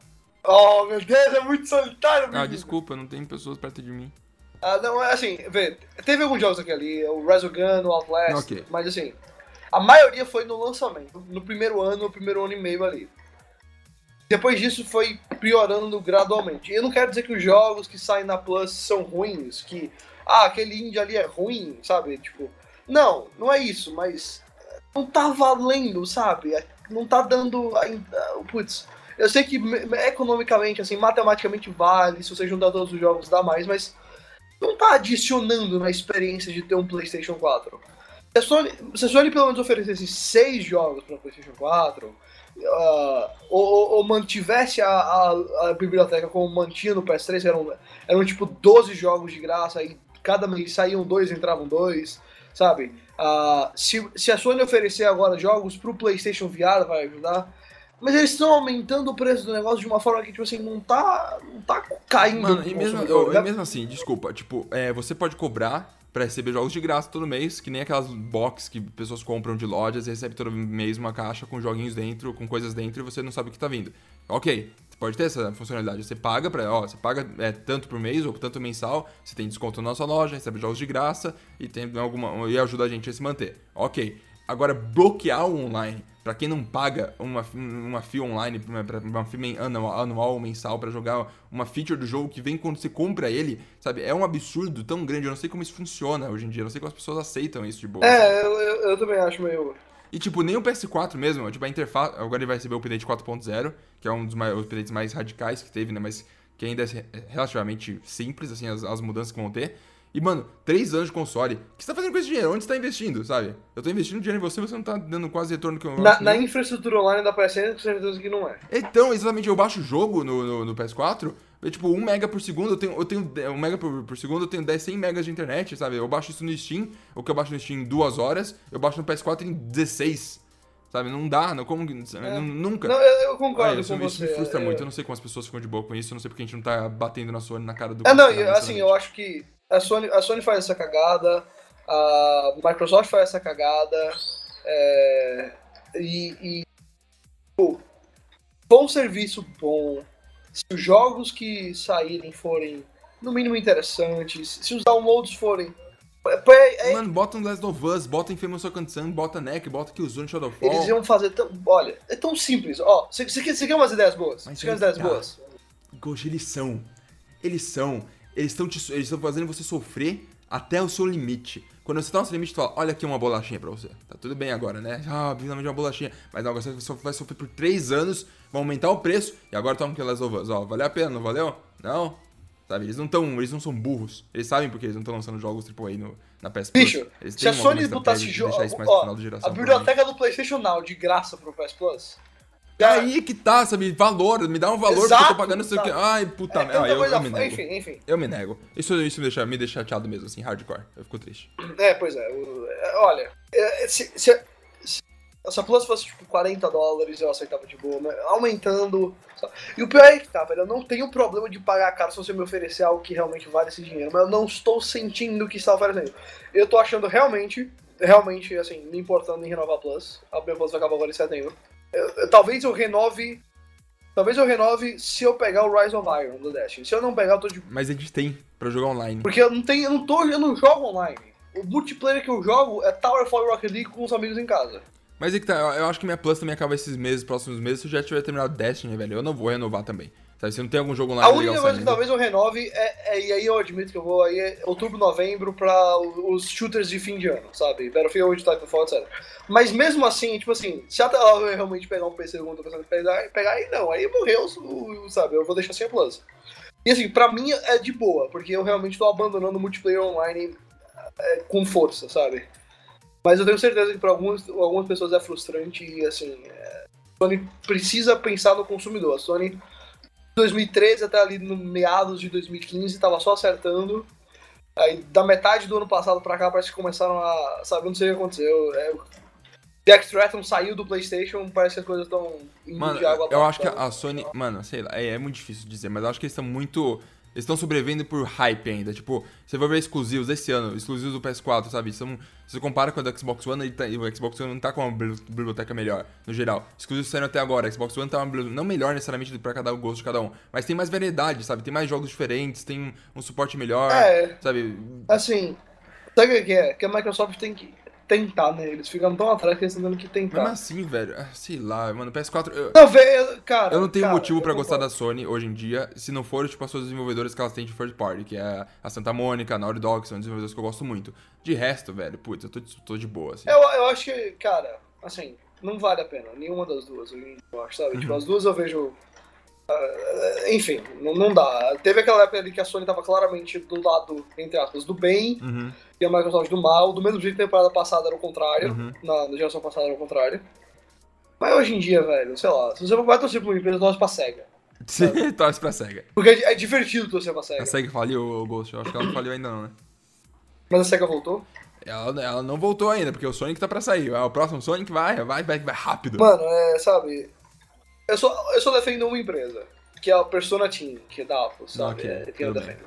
Oh, meu Deus, é muito solitário, Ah, menino. desculpa, não tem pessoas perto de mim. Ah, não, é assim, vê, teve alguns jogos aqui ali, o Resogun, o Outlast, Ok. mas assim, a maioria foi no lançamento, no primeiro ano, no primeiro ano e meio ali. Depois disso foi piorando gradualmente. Eu não quero dizer que os jogos que saem na Plus são ruins, que, ah, aquele indie ali é ruim, sabe? Tipo, não, não é isso, mas não tá valendo, sabe? Não tá dando ainda. Putz, eu sei que me- economicamente, assim, matematicamente vale, se você juntar todos os jogos dá mais, mas não tá adicionando na experiência de ter um PlayStation 4. Se a Sony, se a Sony pelo menos oferecesse seis jogos para PlayStation 4, ah, ou, ou- ou mantivesse a, a- a biblioteca como mantinha no PS3, eram, eram tipo 12 jogos de graça, e cada mês saíam dois, entravam dois, sabe? Ah, se, se a Sony oferecer agora jogos pro PlayStation VR, vai ajudar. Mas eles estão aumentando o preço do negócio de uma forma que, tipo assim, não tá, não tá caindo. Mano, e mesmo, consumidor, eu- e mesmo assim, desculpa, tipo, é, você pode cobrar pra receber jogos de graça todo mês, que nem aquelas box que pessoas compram de lojas e recebe todo mês uma caixa com joguinhos dentro, com coisas dentro e você não sabe o que tá vindo. Ok, você pode ter essa funcionalidade. Você paga pra, ó, você paga é, tanto por mês ou tanto mensal, você tem desconto na nossa loja, recebe jogos de graça e tem alguma e ajuda a gente a se manter. Ok. Agora, bloquear o online, pra quem não paga uma, uma fee online, uma, fee anual, anual ou mensal pra jogar uma feature do jogo que vem quando você compra ele, sabe? É um absurdo tão grande. Eu não sei como isso funciona hoje em dia. Eu não sei como as pessoas aceitam isso de boa. É, eu, eu, eu também acho meio. E, tipo, nem o PS4 mesmo, tipo, a interface. Agora ele vai receber o update 4.0, que é um dos mais, updates mais radicais que teve, né? Mas que ainda é re- relativamente simples, assim, as, as mudanças que vão ter. E, mano, três anos de console. O que você tá fazendo com esse dinheiro? Onde você tá investindo, sabe? Eu tô investindo dinheiro em você, você não tá dando quase retorno que eu Na, na nem- infraestrutura online da PSN, com certeza que não é. Então, exatamente, eu baixo o jogo no, no, no PS4, é tipo 1 mega por segundo, eu tenho, eu tenho 1 mega por, por segundo, eu tenho 10, 100 megas de internet, sabe? Eu baixo isso no Steam, o que eu baixo no Steam em 2 horas, eu baixo no PS4 em 16, sabe? Não dá, não, como, não- nunca. Não, eu, eu concordo isso, com isso você. me frustra é, muito, eu não sei como as pessoas ficam de boa com isso, eu não sei porque a gente não tá batendo na Sony na cara do É, não, cara, e, assim, eu acho que a Sony, a Sony faz essa cagada, a Microsoft faz essa cagada, é, e, e pô, bom serviço bom, se os jogos que saírem forem no mínimo interessantes, se os downloads forem. é- é- Mano, bota um Last of Us, bota Infamous Second Son, bota NEC, bota Killzone Shadowfall. eles iam fazer tão. Olha, é tão simples. Ó, você quer, quer umas ideias boas? Você quer umas ideias tá. boas? Gosto, eles são. Eles são. Eles estão eles estão fazendo você sofrer até o seu limite. Quando você tá no seu limite, tu fala, olha aqui uma bolachinha pra você. Tá tudo bem agora, né? Ah, finalmente uma bolachinha. Mas não, você só vai sofrer por 3 anos, vai aumentar o preço, e agora toma que Last of Us. Ó, valeu a pena, não valeu? Não? Sabe, eles não tão, eles não são burros. Eles sabem porque eles não estão lançando jogos AAA no, na PS Plus. Bicho, se a Sony botasse jogo. a biblioteca do PlayStation Now de graça pro PS Plus. É aí que tá, sabe? Valor, me dá um valor porque eu Exato, tô pagando isso aqui. sabe? Ai, puta É merda. eu, eu me nego. Enfim, enfim. Eu me nego. Isso, isso me, deixa, me deixa chateado mesmo, assim, hardcore. Eu fico triste. É, pois é. é, Olha, é, se, se essa Plus fosse tipo 40 dólares, eu aceitava de boa, mas aumentando. sabe? E o pior é que tá, velho. Eu não tenho problema de pagar caro se você me oferecer algo que realmente vale esse dinheiro, mas eu não estou sentindo que está oferecendo. Eu tô achando realmente, realmente, assim, me importando em renovar a Plus. A minha Plus vai acabar agora em setembro. Eu- eu- talvez eu renove. Talvez eu renove se eu pegar o Rise of Iron do Destiny. Se eu não pegar, eu tô de Mas a gente tem pra jogar online. porque eu não tenho, eu não tô, eu não jogo online. O multiplayer que eu jogo é Towerfall Rocket League com os amigos em casa. Mas é que tá, eu, acho que minha Plus também acaba esses meses, próximos meses, se eu já tiver terminado Destiny, velho. Eu não vou renovar também. Sabe, se não tem algum jogo A online única coisa que talvez eu renove é, é- e aí eu admito que eu vou aí é outubro, novembro pra os shooters de fim de ano, sabe? Battlefield, Titanfall, etc. Mas mesmo assim, tipo assim, se até lá eu realmente pegar um PC como eu tô pensando em pegar, pegar aí não, aí morreu, sabe? Eu vou deixar sem a Plus. E assim, pra mim é de boa, porque eu realmente tô abandonando o multiplayer online é, com força, sabe? Mas eu tenho certeza que pra algumas, algumas pessoas é frustrante e assim, é, a Sony precisa pensar no consumidor. A Sony 2013 até ali no meados de 2015 tava só acertando. Aí da metade do ano passado pra cá parece que começaram a. Sabe, não sei o que aconteceu. É, Jack Stratton saiu do PlayStation, parece que as coisas estão indo Mano, de água eu acho que a Sony. Mano, sei lá, é, é muito difícil dizer, mas eu acho que eles estão muito. Eles estão sobrevivendo por hype ainda. Tipo, você vai ver exclusivos desse ano, exclusivos do PS4, sabe? São, se você compara com o do Xbox One, ele tá- o Xbox One não tá com uma bibli- biblioteca melhor, no geral. Exclusivos saíram até agora. Xbox One tá uma bibli- não melhor necessariamente pra cada o gosto de cada um, mas tem mais variedade, sabe? Tem mais jogos diferentes, tem um, um suporte melhor, É. sabe? Assim, sabe o que é? Que a Microsoft tem que tentar, né? Eles ficam tão atrás que eles estão tendo que tentar. Mesmo assim, velho, ah, sei lá, mano, PS4. Eu, Não, velho, cara. Eu não tenho cara, motivo pra gostar da Sony hoje em dia, se não for, tipo, as suas desenvolvedoras que elas têm de third party, que é a Santa Mônica, a Naughty Dog, que são desenvolvedores que eu gosto muito. De resto, velho, putz, eu tô, tô de boa, assim. Eu, eu acho que, cara, assim, não vale a pena. Nenhuma das duas, eu acho, sabe? Uhum. Tipo, as duas eu vejo. Ah, enfim, não, não dá. Teve aquela época ali que a Sony tava claramente do lado, entre aspas, do bem Uhum. e a Microsoft do mal. Do mesmo jeito que a temporada passada era o contrário. Uhum. Na, na geração passada era o contrário. Mas hoje em dia, velho, sei lá, se você vai torcer pra uma empresa, torce pra SEGA. Sim, <laughs> torce pra SEGA. Porque é, é divertido torcer pra SEGA. A SEGA faliu, o Ghost, eu acho que ela não faliu ainda não, né? Mas a SEGA voltou? Ela, ela não voltou ainda, porque o Sonic tá pra sair. Ah, O próximo Sonic vai, vai, vai, vai rápido. Mano, é, sabe. Eu só, eu só defendo uma empresa, que é a Persona Team, que é da Apple, sabe? Ok, é, que eu defendo.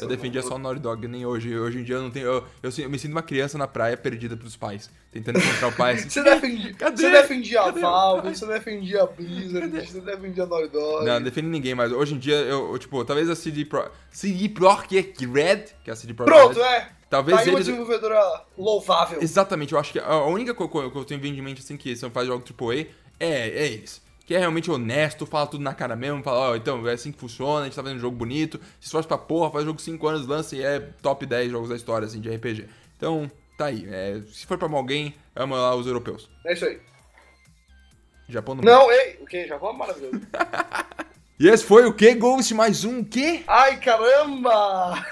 Eu defendia só o Naughty Dog, nem hoje. Hoje em dia eu não tenho. Eu, eu, eu me sinto uma criança na praia perdida pros pais. Tentando encontrar o pai. assim, <laughs> Você defendia, <laughs> Cadê? você defendia a Cadê? Valve, você defendia a Blizzard, você defendia a Naughty Dog. Não, não defendo ninguém, mas hoje em dia eu, eu, tipo, talvez a CD Pro. CD Projekt Red, que é a CD Projekt Pronto, Red, é. Talvez tá aí uma eles- desenvolvedora louvável. Exatamente, eu acho que a única coisa que eu tenho em mente assim que são faz jogo AAA é, é eles. Que é realmente honesto, fala tudo na cara mesmo, fala, ó, então é assim que funciona, a gente tá fazendo um jogo bonito, se esforça pra porra, faz jogo 5 anos, lança e é top 10 jogos da história, assim, de RPG. Então, tá aí. é, se for pra alguém, ama lá os europeus. É isso aí. Japão não. Não, ei, o que? Japão é maravilhoso. <laughs> E esse foi o que, Ghost? Mais um quê? Ai, caramba!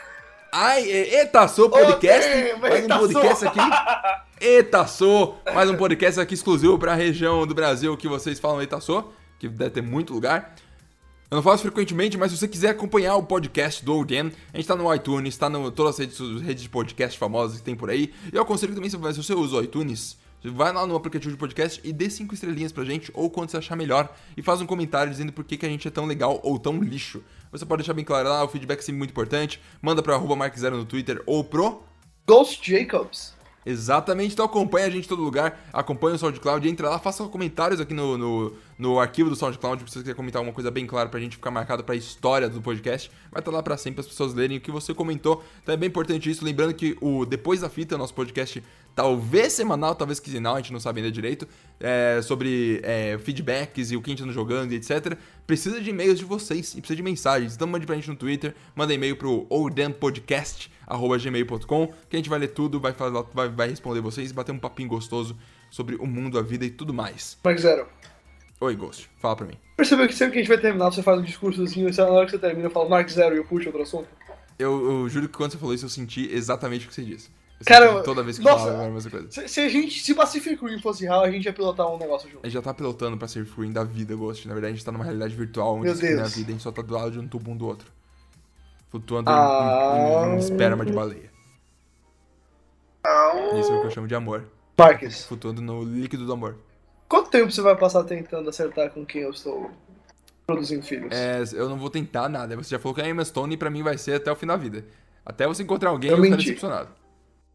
Ai, e- eita, sou podcast. Ô, mais um podcast aqui. <laughs> Sou. Mais um podcast aqui exclusivo pra região do Brasil que vocês falam sou. Que deve ter muito lugar. Eu não faço frequentemente, mas se você quiser acompanhar o podcast do Oden, a gente tá no iTunes, tá no todas as redes, redes de podcast famosas que tem por aí. E eu aconselho também, se você usa o iTunes, vai lá no aplicativo de podcast e dê cinco estrelinhas pra gente, ou quando você achar melhor, e faz um comentário dizendo por que, que a gente é tão legal ou tão lixo. Você pode deixar bem claro lá, o feedback é sempre muito importante. Manda pro arroba Mark Zero no Twitter ou pro Ghost Jacobs. Exatamente, então acompanha a gente em todo lugar, acompanha o SoundCloud, entra lá, faça comentários aqui no, no, no arquivo do SoundCloud, se você quiser comentar alguma coisa bem clara pra gente ficar marcado pra história do podcast, vai estar lá pra sempre as pessoas lerem o que você comentou. Então é bem importante isso, lembrando que o Depois da Fita, nosso podcast, talvez semanal, talvez quinzenal, a gente não sabe ainda direito, é, sobre é, feedbacks e o que a gente anda jogando e etc. Precisa de e-mails de vocês e precisa de mensagens, então mande pra gente no Twitter, manda e-mail pro oldempodcast.gmail.com que a gente vai ler tudo, vai, falar, vai, vai responder vocês bater um papinho gostoso sobre o mundo, a vida e tudo mais. Mark Zero. Oi, Ghost, fala pra mim. Percebeu que sempre que a gente vai terminar, você faz um discursozinho e na hora que você termina, eu falo Mark Zero e eu puxo outro assunto? Eu, eu juro que quando você falou isso, eu senti exatamente o que você disse. Caramba, Toda vez que nossa. falava a mesma coisa. Se, se a gente, se Pacific Rim fosse real, a gente ia pilotar um negócio junto. A gente já tá pilotando pra ser free da vida, Ghost. Na verdade, a gente tá numa realidade virtual onde Meu Deus. vida, a gente só tá do lado de um tubo um do outro. Flutuando Ah. em, em, em esperma de baleia. Isso é o que eu chamo de amor. Marques, Flutuando no líquido do amor. quanto tempo você vai passar tentando acertar com quem eu estou produzindo filhos? É, eu não vou tentar nada. Você já falou que a Emma Stone pra mim vai ser até o fim da vida. Até você encontrar alguém, Eu eu, ficar menti. decepcionado.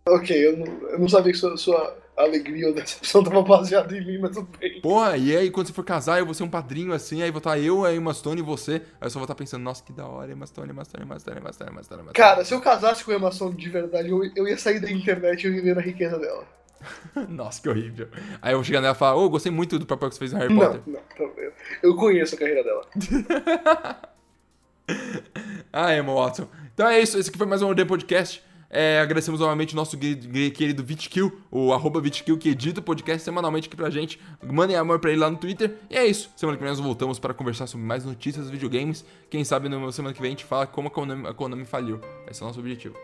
Ok, eu não, eu não sabia que sua, sua alegria ou decepção tava baseada em mim, mas tudo bem. Porra, e aí quando você for casar, eu vou ser um padrinho assim, aí vou estar eu, a Emma Stone e você. Aí eu só vou estar pensando, nossa, que da hora, Emma Stone, Emma Stone, Emma Stone, Emma Stone, Emma Stone, Emma Stone. Cara, se eu casasse com a Emma Stone de verdade, eu, eu ia sair da internet e eu ia viver na riqueza dela. <laughs> Nossa, que horrível. Aí eu vou chegar nela e falar, ô, gostei muito do papel que você fez no Harry Não, Potter. não, eu, eu conheço a carreira dela. <laughs> Ah, Emma Watson. Então é isso, esse aqui foi mais um The Podcast. É, agradecemos novamente o nosso querido VitKill, o arroba VitKill, que edita o podcast semanalmente aqui pra gente. Mandem amor pra ele lá no Twitter. E é isso. Semana que vem nós voltamos para conversar sobre mais notícias videogames. Quem sabe na semana que vem a gente fala como a Konami, a Konami faliu. Esse é o nosso objetivo.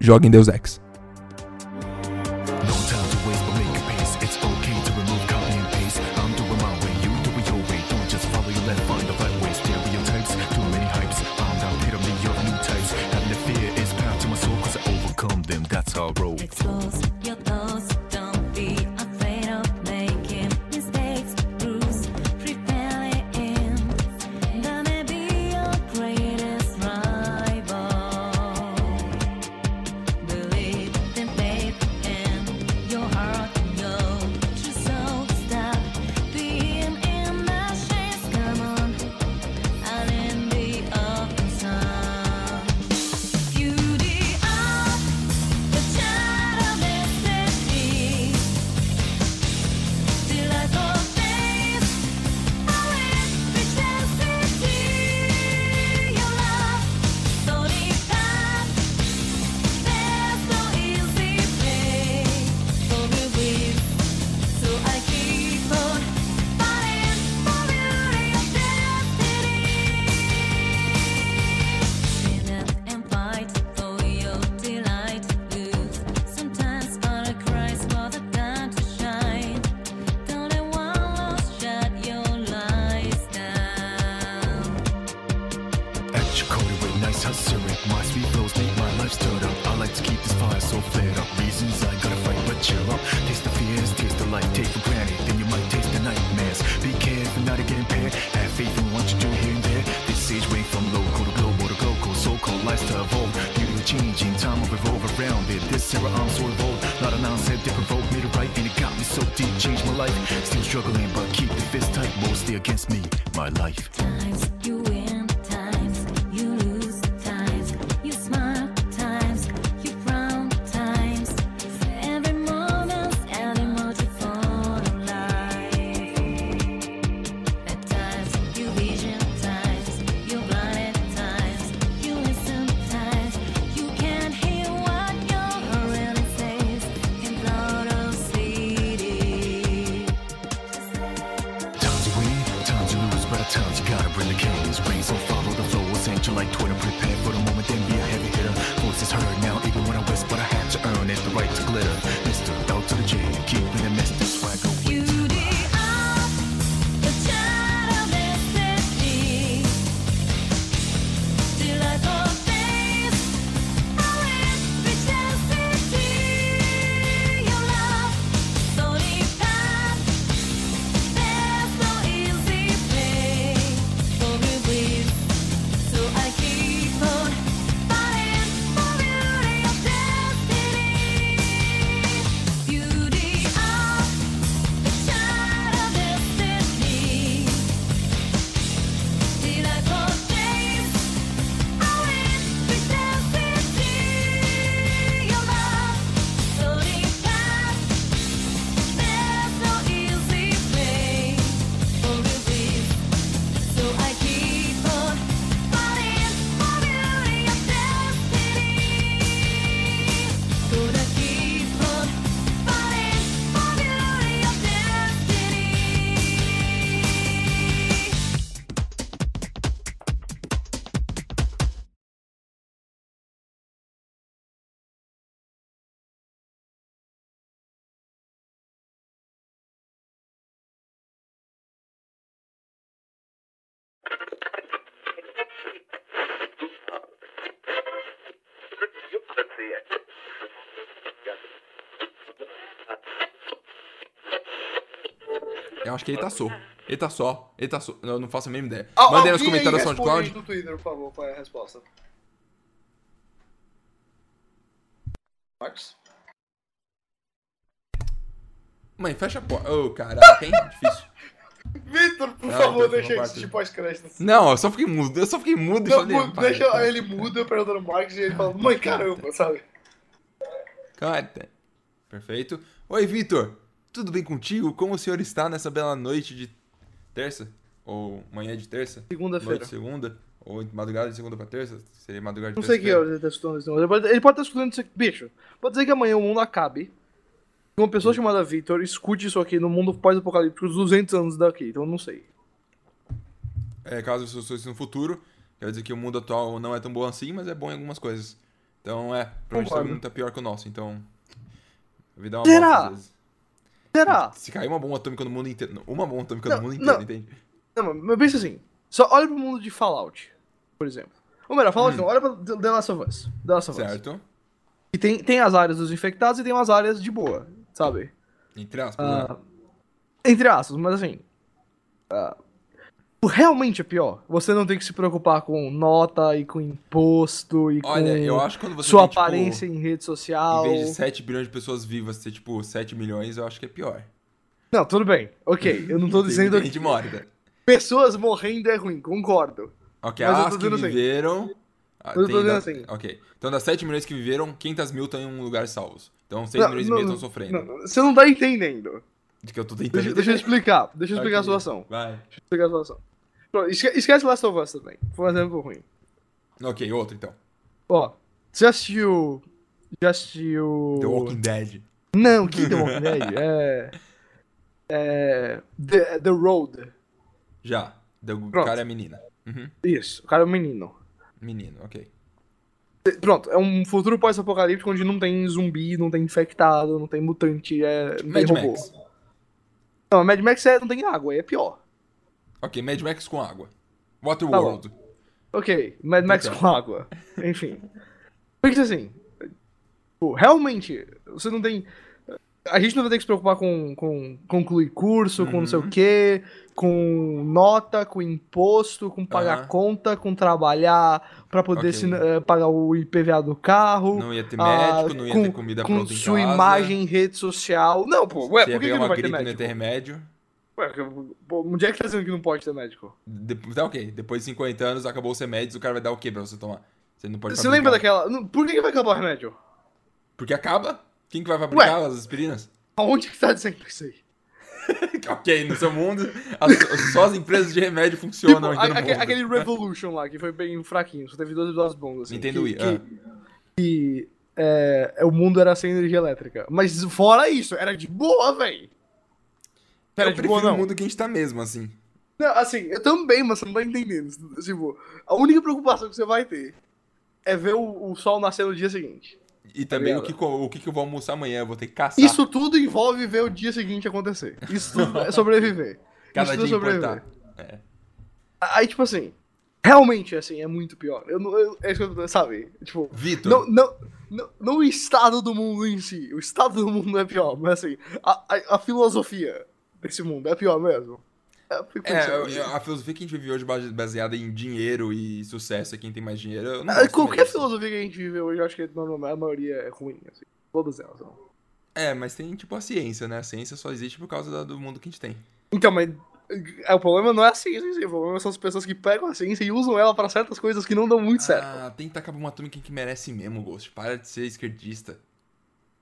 Joguem Deus Ex. Life. Still struggling, but keep the fist tight. Mostly against me, my life. Eu acho que ele tá só. Ele tá só. Ele tá só. Eu não faço a mínima ideia. Al- Mandem nos comentários do responde SoundCloud. no Twitter, por favor, qual é a resposta. Marcos? Mãe, fecha a porta. Ô, caraca, hein? <laughs> Difícil. Vitor, por Ah, favor, deixa parte. assistir pós-créditos. Não, eu só fiquei mudo. Eu só fiquei mudo e Não, falei. mu- "Pai, deixa pai." ele mudo, eu perguntando ao Marcos e ele falando, mãe, caramba, sabe? Carta. Perfeito. Oi, Vitor. Tudo bem contigo? Como o senhor está nessa bela noite de terça? Ou manhã de terça? Segunda-feira. segunda? Ou madrugada de segunda pra terça? Seria madrugada de Não sei que horas ele tá escutando isso. Ele pode, ele pode estar escutando isso aqui. Bicho, pode dizer que amanhã o mundo acabe. E uma pessoa chamada Victor escute isso aqui no mundo pós-apocalíptico dos 200 anos daqui, então eu não sei. É, caso isso fosse no futuro, quer dizer que o mundo atual não é tão bom assim, mas é bom em algumas coisas. Então, é, provavelmente todo mundo tá pior que o nosso, então... Vida é uma Será? bosta. Será? Se cair uma bomba atômica no mundo inteiro... Uma bomba atômica Não, no mundo inteiro, não. entende? Não, mas- pensa assim. Só olha pro mundo de Fallout, por exemplo. Ou melhor, Fallout não, olha pra The Last of Us. The Last of Us. Hum. Certo? E tem, tem as áreas dos infectados e tem umas áreas de boa, sabe? Entre aspas, né? Ah, entre aspas, mas assim. o realmente é pior. Você não tem que se preocupar com nota e com imposto e Olha, com sua tem, tipo, aparência em rede social. Em vez de 7 bilhões de pessoas vivas ter, tipo, 7 milhões, eu acho que é pior. Não, tudo bem. Ok, eu não tô <laughs> dizendo gente morta. pessoas morrendo é ruim, concordo. Ok, Mas as que assim. viveram... ah, Mas eu tô da- assim. Ok. Então, das 7 milhões que viveram, 500 mil estão em um lugar salvos. Então, 6 Não, milhões e não, meio não, estão sofrendo. não, você não tá entendendo. De que eu tô tentando Deixa, deixa eu explicar. Deixa eu <laughs> explicar a Ok, situação. Vai. Deixa eu explicar a situação. Pronto, esquece Last of Us também. Foi um exemplo ruim. Ok, outro então. Ó, você assistiu. Já assistiu. The Walking Dead. Não, que The Walking Dead? <laughs> É. É. The, The Road. Já. The Pronto. cara é menina. Uhum. Isso, o cara é um menino. Menino, ok. Pronto, é um futuro pós-apocalíptico onde não tem zumbi, não tem infectado, não tem mutante, é. Não Mad tem robô. Max. Não, Mad Max é, não tem água, é pior. Ok, Mad Max com água. Waterworld. Ok, Mad Max Ok. com água. Enfim. Porque assim, realmente, você não tem. A gente não vai ter que se preocupar com, com concluir curso, com não sei Uhum. o quê, com nota, com imposto, com pagar Aham. conta, com trabalhar pra poder Ok. se- eh, pagar o IPVA do carro. Não ia ter ah, médico, não ia com, ter comida com pronta em sua casa. imagem em rede social. Não, pô, ué, Se por que, que não uma vai ter gripe, não ia médico? ter remédio. Ué, onde é que tá dizendo que não pode ter médico? De... Tá ok. Depois de 50 anos, acabou os remédios, o cara vai dar o quê pra você tomar? Você não pode Você fabricar. lembra daquela. Por que, que vai acabar o remédio? Porque acaba. Quem que vai fabricar as aspirinas? Aonde que tá dizendo isso aí? <laughs> ok, no seu mundo, as- só as empresas de remédio funcionam Tipo, a- mundo. aquele Revolution lá, que foi bem fraquinho, só teve duas bons, assim. Nintendo que, Wii, que, ah. que, é, o mundo era sem energia elétrica. Mas fora isso, era de boa, véi. Era Eu prefiro o mundo que a gente tá mesmo, assim. Não, assim, eu também, mas você não tá entendendo. Tipo, a única preocupação que você vai ter é ver o, o sol nascer no dia seguinte. E também o ligado? que, o que eu vou almoçar amanhã, eu vou ter que caçar. Isso tudo envolve ver o dia seguinte acontecer. Isso tudo é sobreviver. <laughs> Cada Isso tudo é dia sobreviver. É. Aí, tipo assim, realmente, assim, é muito pior. Eu não, eu, é isso que eu tô- sabe? Tipo, Vitor, não, não, não, não o estado do mundo em si. O estado do mundo é pior, mas assim, a, a, a filosofia desse mundo é pior mesmo. É, eu- a filosofia que a gente vive hoje base- baseada em dinheiro e sucesso é quem tem mais dinheiro. Ah, gosto Qualquer disso. filosofia que a gente vive hoje, eu acho que a maioria é ruim, assim. Todas elas são. É, mas tem tipo a ciência, né? A ciência só existe por causa do mundo que a gente tem. Então, mas é, o problema não é a ciência em si, o problema são as pessoas que pegam a ciência e usam ela pra certas coisas que não dão muito certo. Ah, tem que bomba atômica em quem merece mesmo, Ghost. Para de ser esquerdista.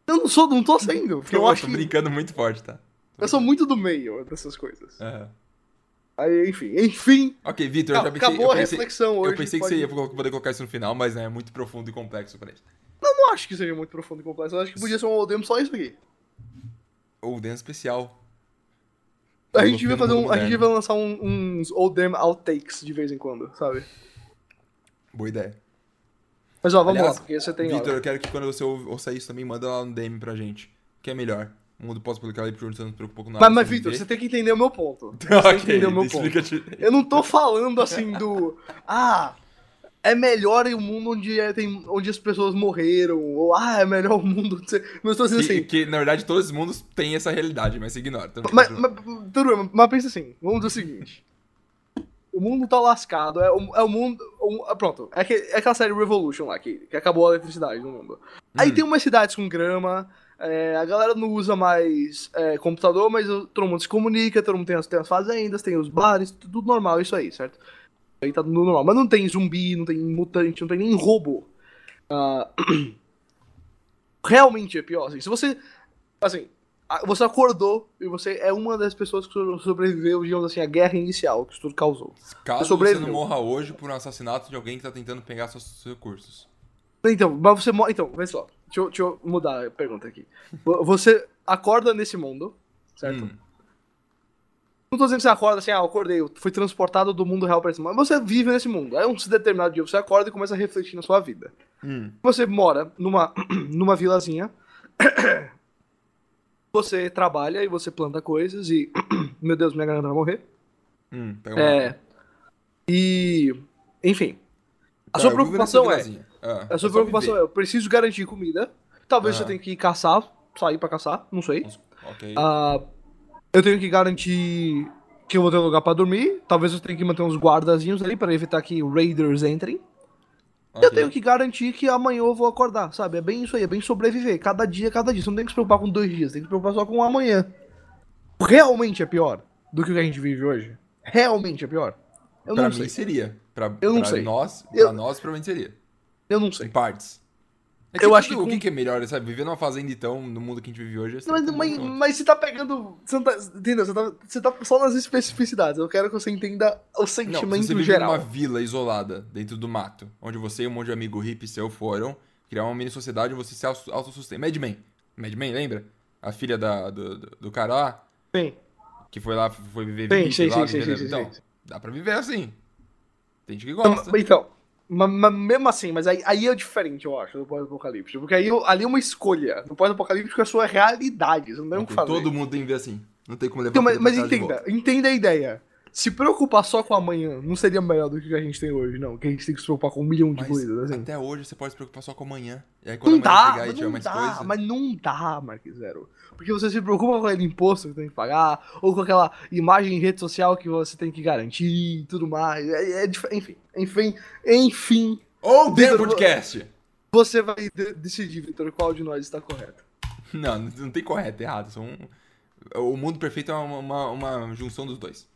Eu não sou, não tô sendo, porque eu, Eu, acho tô que brincando muito forte, tá? Eu sou muito do meio dessas coisas. Aham. Aí, enfim, enfim, Ok, Vitor, eu já pensei. acabou eu a pensei, reflexão hoje. eu pensei que pode- você ia poder colocar isso no final, mas né, é muito profundo e complexo pra isso. Eu não acho que seja muito profundo e complexo, eu acho que podia ser um oldem só isso aqui. Dance especial. A gente no fazer um, a gente devia lançar um- uns oldem outtakes de vez em quando, sabe? Boa ideia. Mas ó, vamos Aliás, lá, porque você tem Vitor, eu quero que quando você ou- ouça isso também, manda lá no DM pra gente. Que é melhor. O mundo pós-apocalíptico onde você não se preocupa com nada. Mas, mas Vitor, você tem que entender o meu ponto. <laughs> Você tem que entender o meu ponto. direito. Eu não tô falando assim do. Ah! é melhor em um mundo onde, é- tem, onde as pessoas morreram, ou ah, é melhor o mundo. ser- Não estou dizendo Que, assim. que, na verdade, todos os mundos têm essa realidade, mas se ignora. Então, Mas, continua. mas, tudo mas pensa assim, vamos dizer o seguinte. O mundo tá lascado, é o, é o mundo. o- é pronto, é, que, é aquela série Revolution lá, que, que acabou a eletricidade no mundo. Aí Hum. tem umas cidades com grama, é, a galera não usa mais é, computador, mas todo mundo se comunica, todo mundo tem as, tem as fazendas, tem os bares, tudo normal, isso aí, certo? Aí tá tudo normal. Mas não tem zumbi, não tem mutante, não tem nem robô. Ah, <clears throat> realmente é pior. Assim, se você. Assim, você acordou e você é uma das pessoas que so- sobreviveu, digamos assim, à guerra inicial que isso tudo causou. Caso você sobreviveu. não morra hoje por um assassinato de alguém que tá tentando pegar seus recursos. Então, mas você morre. Então, vê só. Deixa eu, deixa eu mudar a pergunta aqui. Vo- Você acorda nesse mundo, certo? Hum. Não tô dizendo que você acorda assim, ah, eu acordei, eu fui transportado do mundo real pra esse mundo. Mas você vive nesse mundo. Aí um determinado dia você acorda e começa a refletir na sua vida. Hum. Você mora numa, <clears throat> numa vilazinha. <clears throat> Você trabalha e você planta coisas e. <clears throat> Meu Deus, minha garganta vai morrer. Hum, É. E. Enfim. A Tá, sua vivo nessa preocupação é. vilazinha. Ah, A sua preocupação é: eu preciso garantir comida. Talvez Ah. você tenha que caçar, sair pra caçar, não sei. Ok. Ah, eu tenho que garantir que eu vou ter um lugar pra dormir. Talvez eu tenha que manter uns guardazinhos ali pra evitar que raiders entrem. Eu ok. tenho que garantir que amanhã eu vou acordar, sabe? É bem isso aí, é bem sobreviver. Cada dia, cada dia. Você não tem que se preocupar com dois dias, tem que se preocupar só com amanhã. Realmente é pior do que o que a gente vive hoje? Realmente é pior? Eu pra não mim sei. seria. Pra, Eu não pra sei. Nós, Eu- Pra nós, provavelmente seria. Eu não Em sei. partes. É Eu que acho que O que, que é melhor, sabe? Viver numa fazenda, então, no mundo que a gente vive hoje... é Mas, mas, mas você tá pegando. Você não tá, entendeu? Você tá, você tá só nas especificidades. Eu quero que você entenda o Não, sentimento se você vive geral. numa vila isolada, dentro do mato, onde você e um monte de amigo hippie seu foram criar uma mini sociedade onde você se auto- autossustenta. Mad Men. Mad Men, lembra? A filha da, do, do, do cara lá, Sim. que foi lá, foi viver Sim, sim, lá, sim, sim, sim, Então, sim. dá pra viver assim. Tem gente que Então, gosta. Então, ma- ma- mesmo assim, mas aí, aí é diferente, eu acho, do pós-apocalíptico. Porque aí ali é uma escolha. No pós-apocalíptico é a sua realidade. Você não tem o que fazer. Todo mundo tem que ver assim. Não tem como levar Então, mas, mas entenda, entenda a ideia. Se preocupar só com amanhã não seria melhor do que a gente tem hoje, não. Que a gente tem que se preocupar com um milhão de Mas coisas, assim. até hoje você pode se preocupar só com amanhã. E aí quando Não amanhã dá, chegar e mas tiver não mais dá, coisa... mas não dá, Mark Zero. Porque você se preocupa com aquele imposto que tem que pagar, ou com aquela imagem em rede social que você tem que garantir e tudo mais. É, é enfim, enfim, enfim, Ou Vitor, Podcast! você vai de- decidir, Vitor, qual de nós está correto. Não, não tem correto e errado. São... O mundo perfeito é uma, uma, uma junção dos dois.